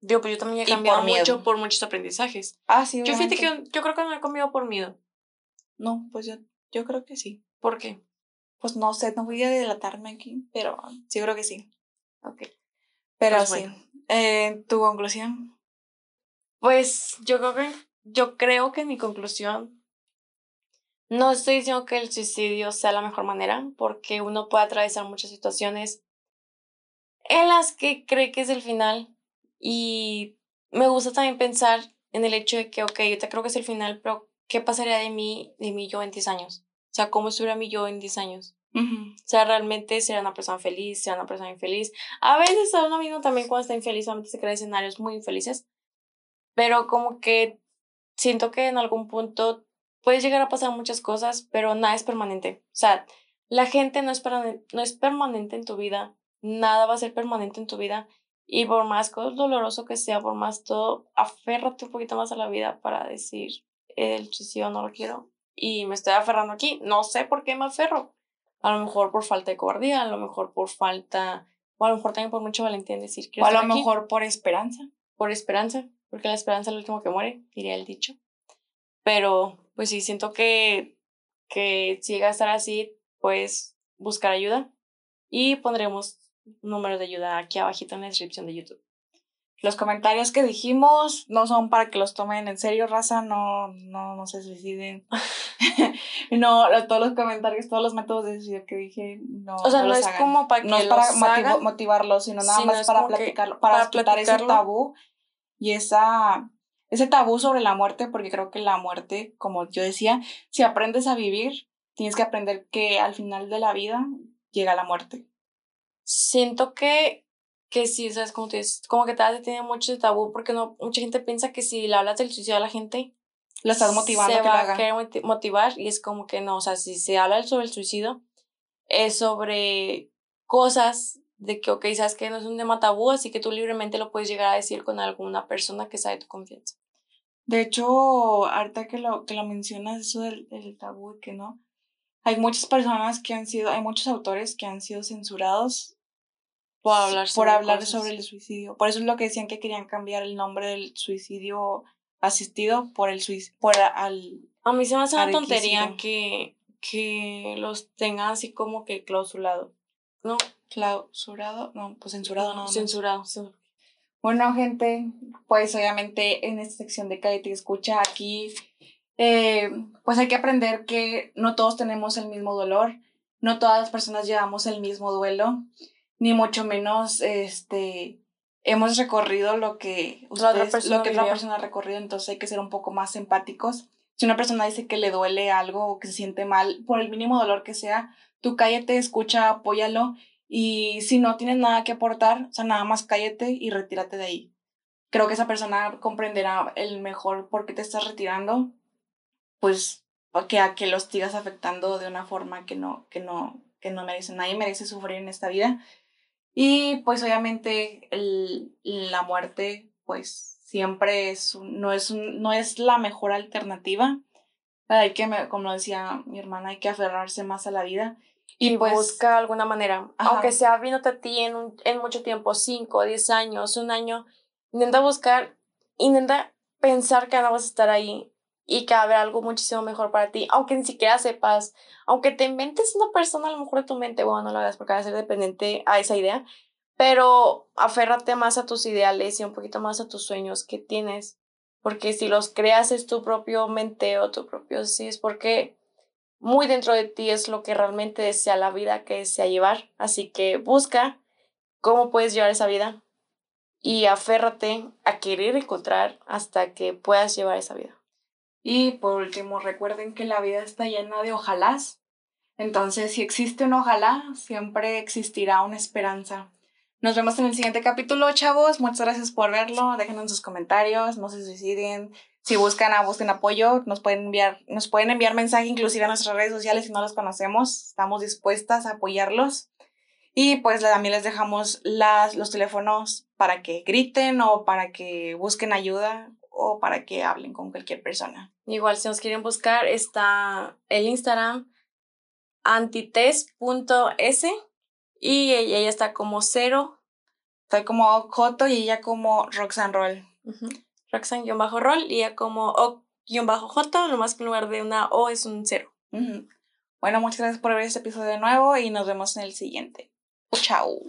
Digo, pues yo también he Y por cambiado miedo. mucho por muchos aprendizajes. Ah, sí, Yo fíjate que yo, creo que no he cambiado por miedo. No, pues yo, yo creo que sí. ¿Por qué? Pues no sé, no voy a delatarme aquí, pero sí creo que sí. Ok. Pero Pues sí. bueno. Eh, ¿Tu conclusión? Pues yo creo que yo creo que mi conclusión no estoy diciendo que el suicidio sea la mejor manera, porque uno puede atravesar muchas situaciones en las que cree que es el final y me gusta también pensar en el hecho de que, ok, yo te creo que es el final, pero ¿qué pasaría de mí, de mí yo en 10 años? O sea, ¿cómo estuviera mi yo en 10 años? O sea, realmente será una persona feliz, será una persona infeliz. A veces a uno mismo también cuando está infeliz, solamente se crea escenarios muy infelices. Pero como que siento que en algún punto puedes llegar a pasar muchas cosas, pero nada es permanente. O sea, la gente no es, no es permanente en tu vida, nada va a ser permanente en tu vida. Y por más doloroso que sea, por más todo, aférrate un poquito más a la vida para decir, el suicidio no lo quiero. Y me estoy aferrando aquí. No sé por qué me aferro. A lo mejor por falta de cobardía, a lo mejor por falta, o a lo mejor también por mucha valentía en decir que. O a lo mejor por esperanza. Por esperanza, porque la esperanza es el último que muere, diría el dicho. Pero, pues sí, siento que, que si llega a estar así, pues buscar ayuda. Y pondremos número de ayuda aquí abajito en la descripción de YouTube. Los comentarios que dijimos no son para que los tomen en serio, raza, no, no, no se suiciden. no, todos los comentarios, todos los métodos de suicidio que dije, no. O sea, no, es como para que No es para motivarlos, sino nada más para platicarlo, para, quitar ese tabú y esa, ese tabú sobre la muerte, porque creo que la muerte, como yo decía, si aprendes a vivir, tienes que aprender que al final de la vida llega la muerte siento que, que sí, ¿sabes? Como, te, como que te tiene mucho de tabú porque no, mucha gente piensa que si le hablas del suicidio a la gente, lo estás motivando se va a querer motivar y es como que no, o sea, si se habla sobre el suicidio, es sobre cosas de que, ok, sabes que no es un tema tabú, así que tú libremente lo puedes llegar a decir con alguna persona que sabe tu confianza. De hecho, ahorita que lo, que lo mencionas, eso del, del tabú y que no, hay muchas personas que han sido, hay muchos autores que han sido censurados por hablar sobre, por hablar sobre el suicidio. Por eso es lo que decían que querían cambiar el nombre del suicidio asistido por el suicidio, por al... A mí se me hace una tontería que, que los tengan así como que clausulado. ¿No? Clausurado, no, pues censurado, no. Censurado, Bueno, gente, pues obviamente en esta sección de Cállate Escucha aquí, eh, pues hay que aprender que no todos tenemos el mismo dolor, no todas las personas llevamos el mismo duelo ni mucho menos este hemos recorrido lo que ustedes, lo que otra persona ha recorrido, entonces hay que ser un poco más empáticos. Si una persona dice que le duele algo o que se siente mal, por el mínimo dolor que sea, tú cállate, escucha, apóyalo y si no tienes nada que aportar, o sea, nada más cállate y retírate de ahí. Creo que esa persona comprenderá el mejor por qué te estás retirando, pues que a que lo sigas afectando de una forma que no, que no, que no merece. Nadie merece sufrir en esta vida y pues obviamente el, la muerte pues siempre es no, es no es la mejor alternativa. Hay que, como decía mi hermana, hay que aferrarse más a la vida. Y, pues, busca alguna manera, aunque sea viéndote a ti en, un, en mucho tiempo, 5, 10 años, un año, intenta buscar, intenta pensar que no vas a estar ahí y que haber algo muchísimo mejor para ti, aunque ni siquiera sepas, aunque te inventes una persona a lo mejor de tu mente, bueno, no lo hagas porque va a ser dependiente a esa idea, pero aférrate más a tus ideales y un poquito más a tus sueños que tienes, porque si los creas es tu propio mente o tu propio sí, es porque muy dentro de ti es lo que realmente desea la vida que desea llevar, así que busca cómo puedes llevar esa vida y aférrate a querer encontrar hasta que puedas llevar esa vida. Y por último, recuerden que la vida está llena de ojalás. Entonces, si existe un ojalá, siempre existirá una esperanza. Nos vemos en el siguiente capítulo, chavos. Muchas gracias por verlo. Déjenos sus comentarios, no se suiciden. Si buscan, a, busquen apoyo, nos pueden enviar, nos pueden enviar mensaje inclusive a nuestras redes sociales si no los conocemos. Estamos dispuestas a apoyarlos. Y pues también les dejamos las, los teléfonos para que griten o para que busquen ayuda o para que hablen con cualquier persona. Igual, si nos quieren buscar, está el Instagram antites.s y ella, está como cero. Está como Joto y ella como Roxanne Roll. Roxanne-roll y ella como O-J, nomás que en lugar de una O es un cero. Bueno, muchas gracias por ver este episodio de nuevo y nos vemos en el siguiente. Chao.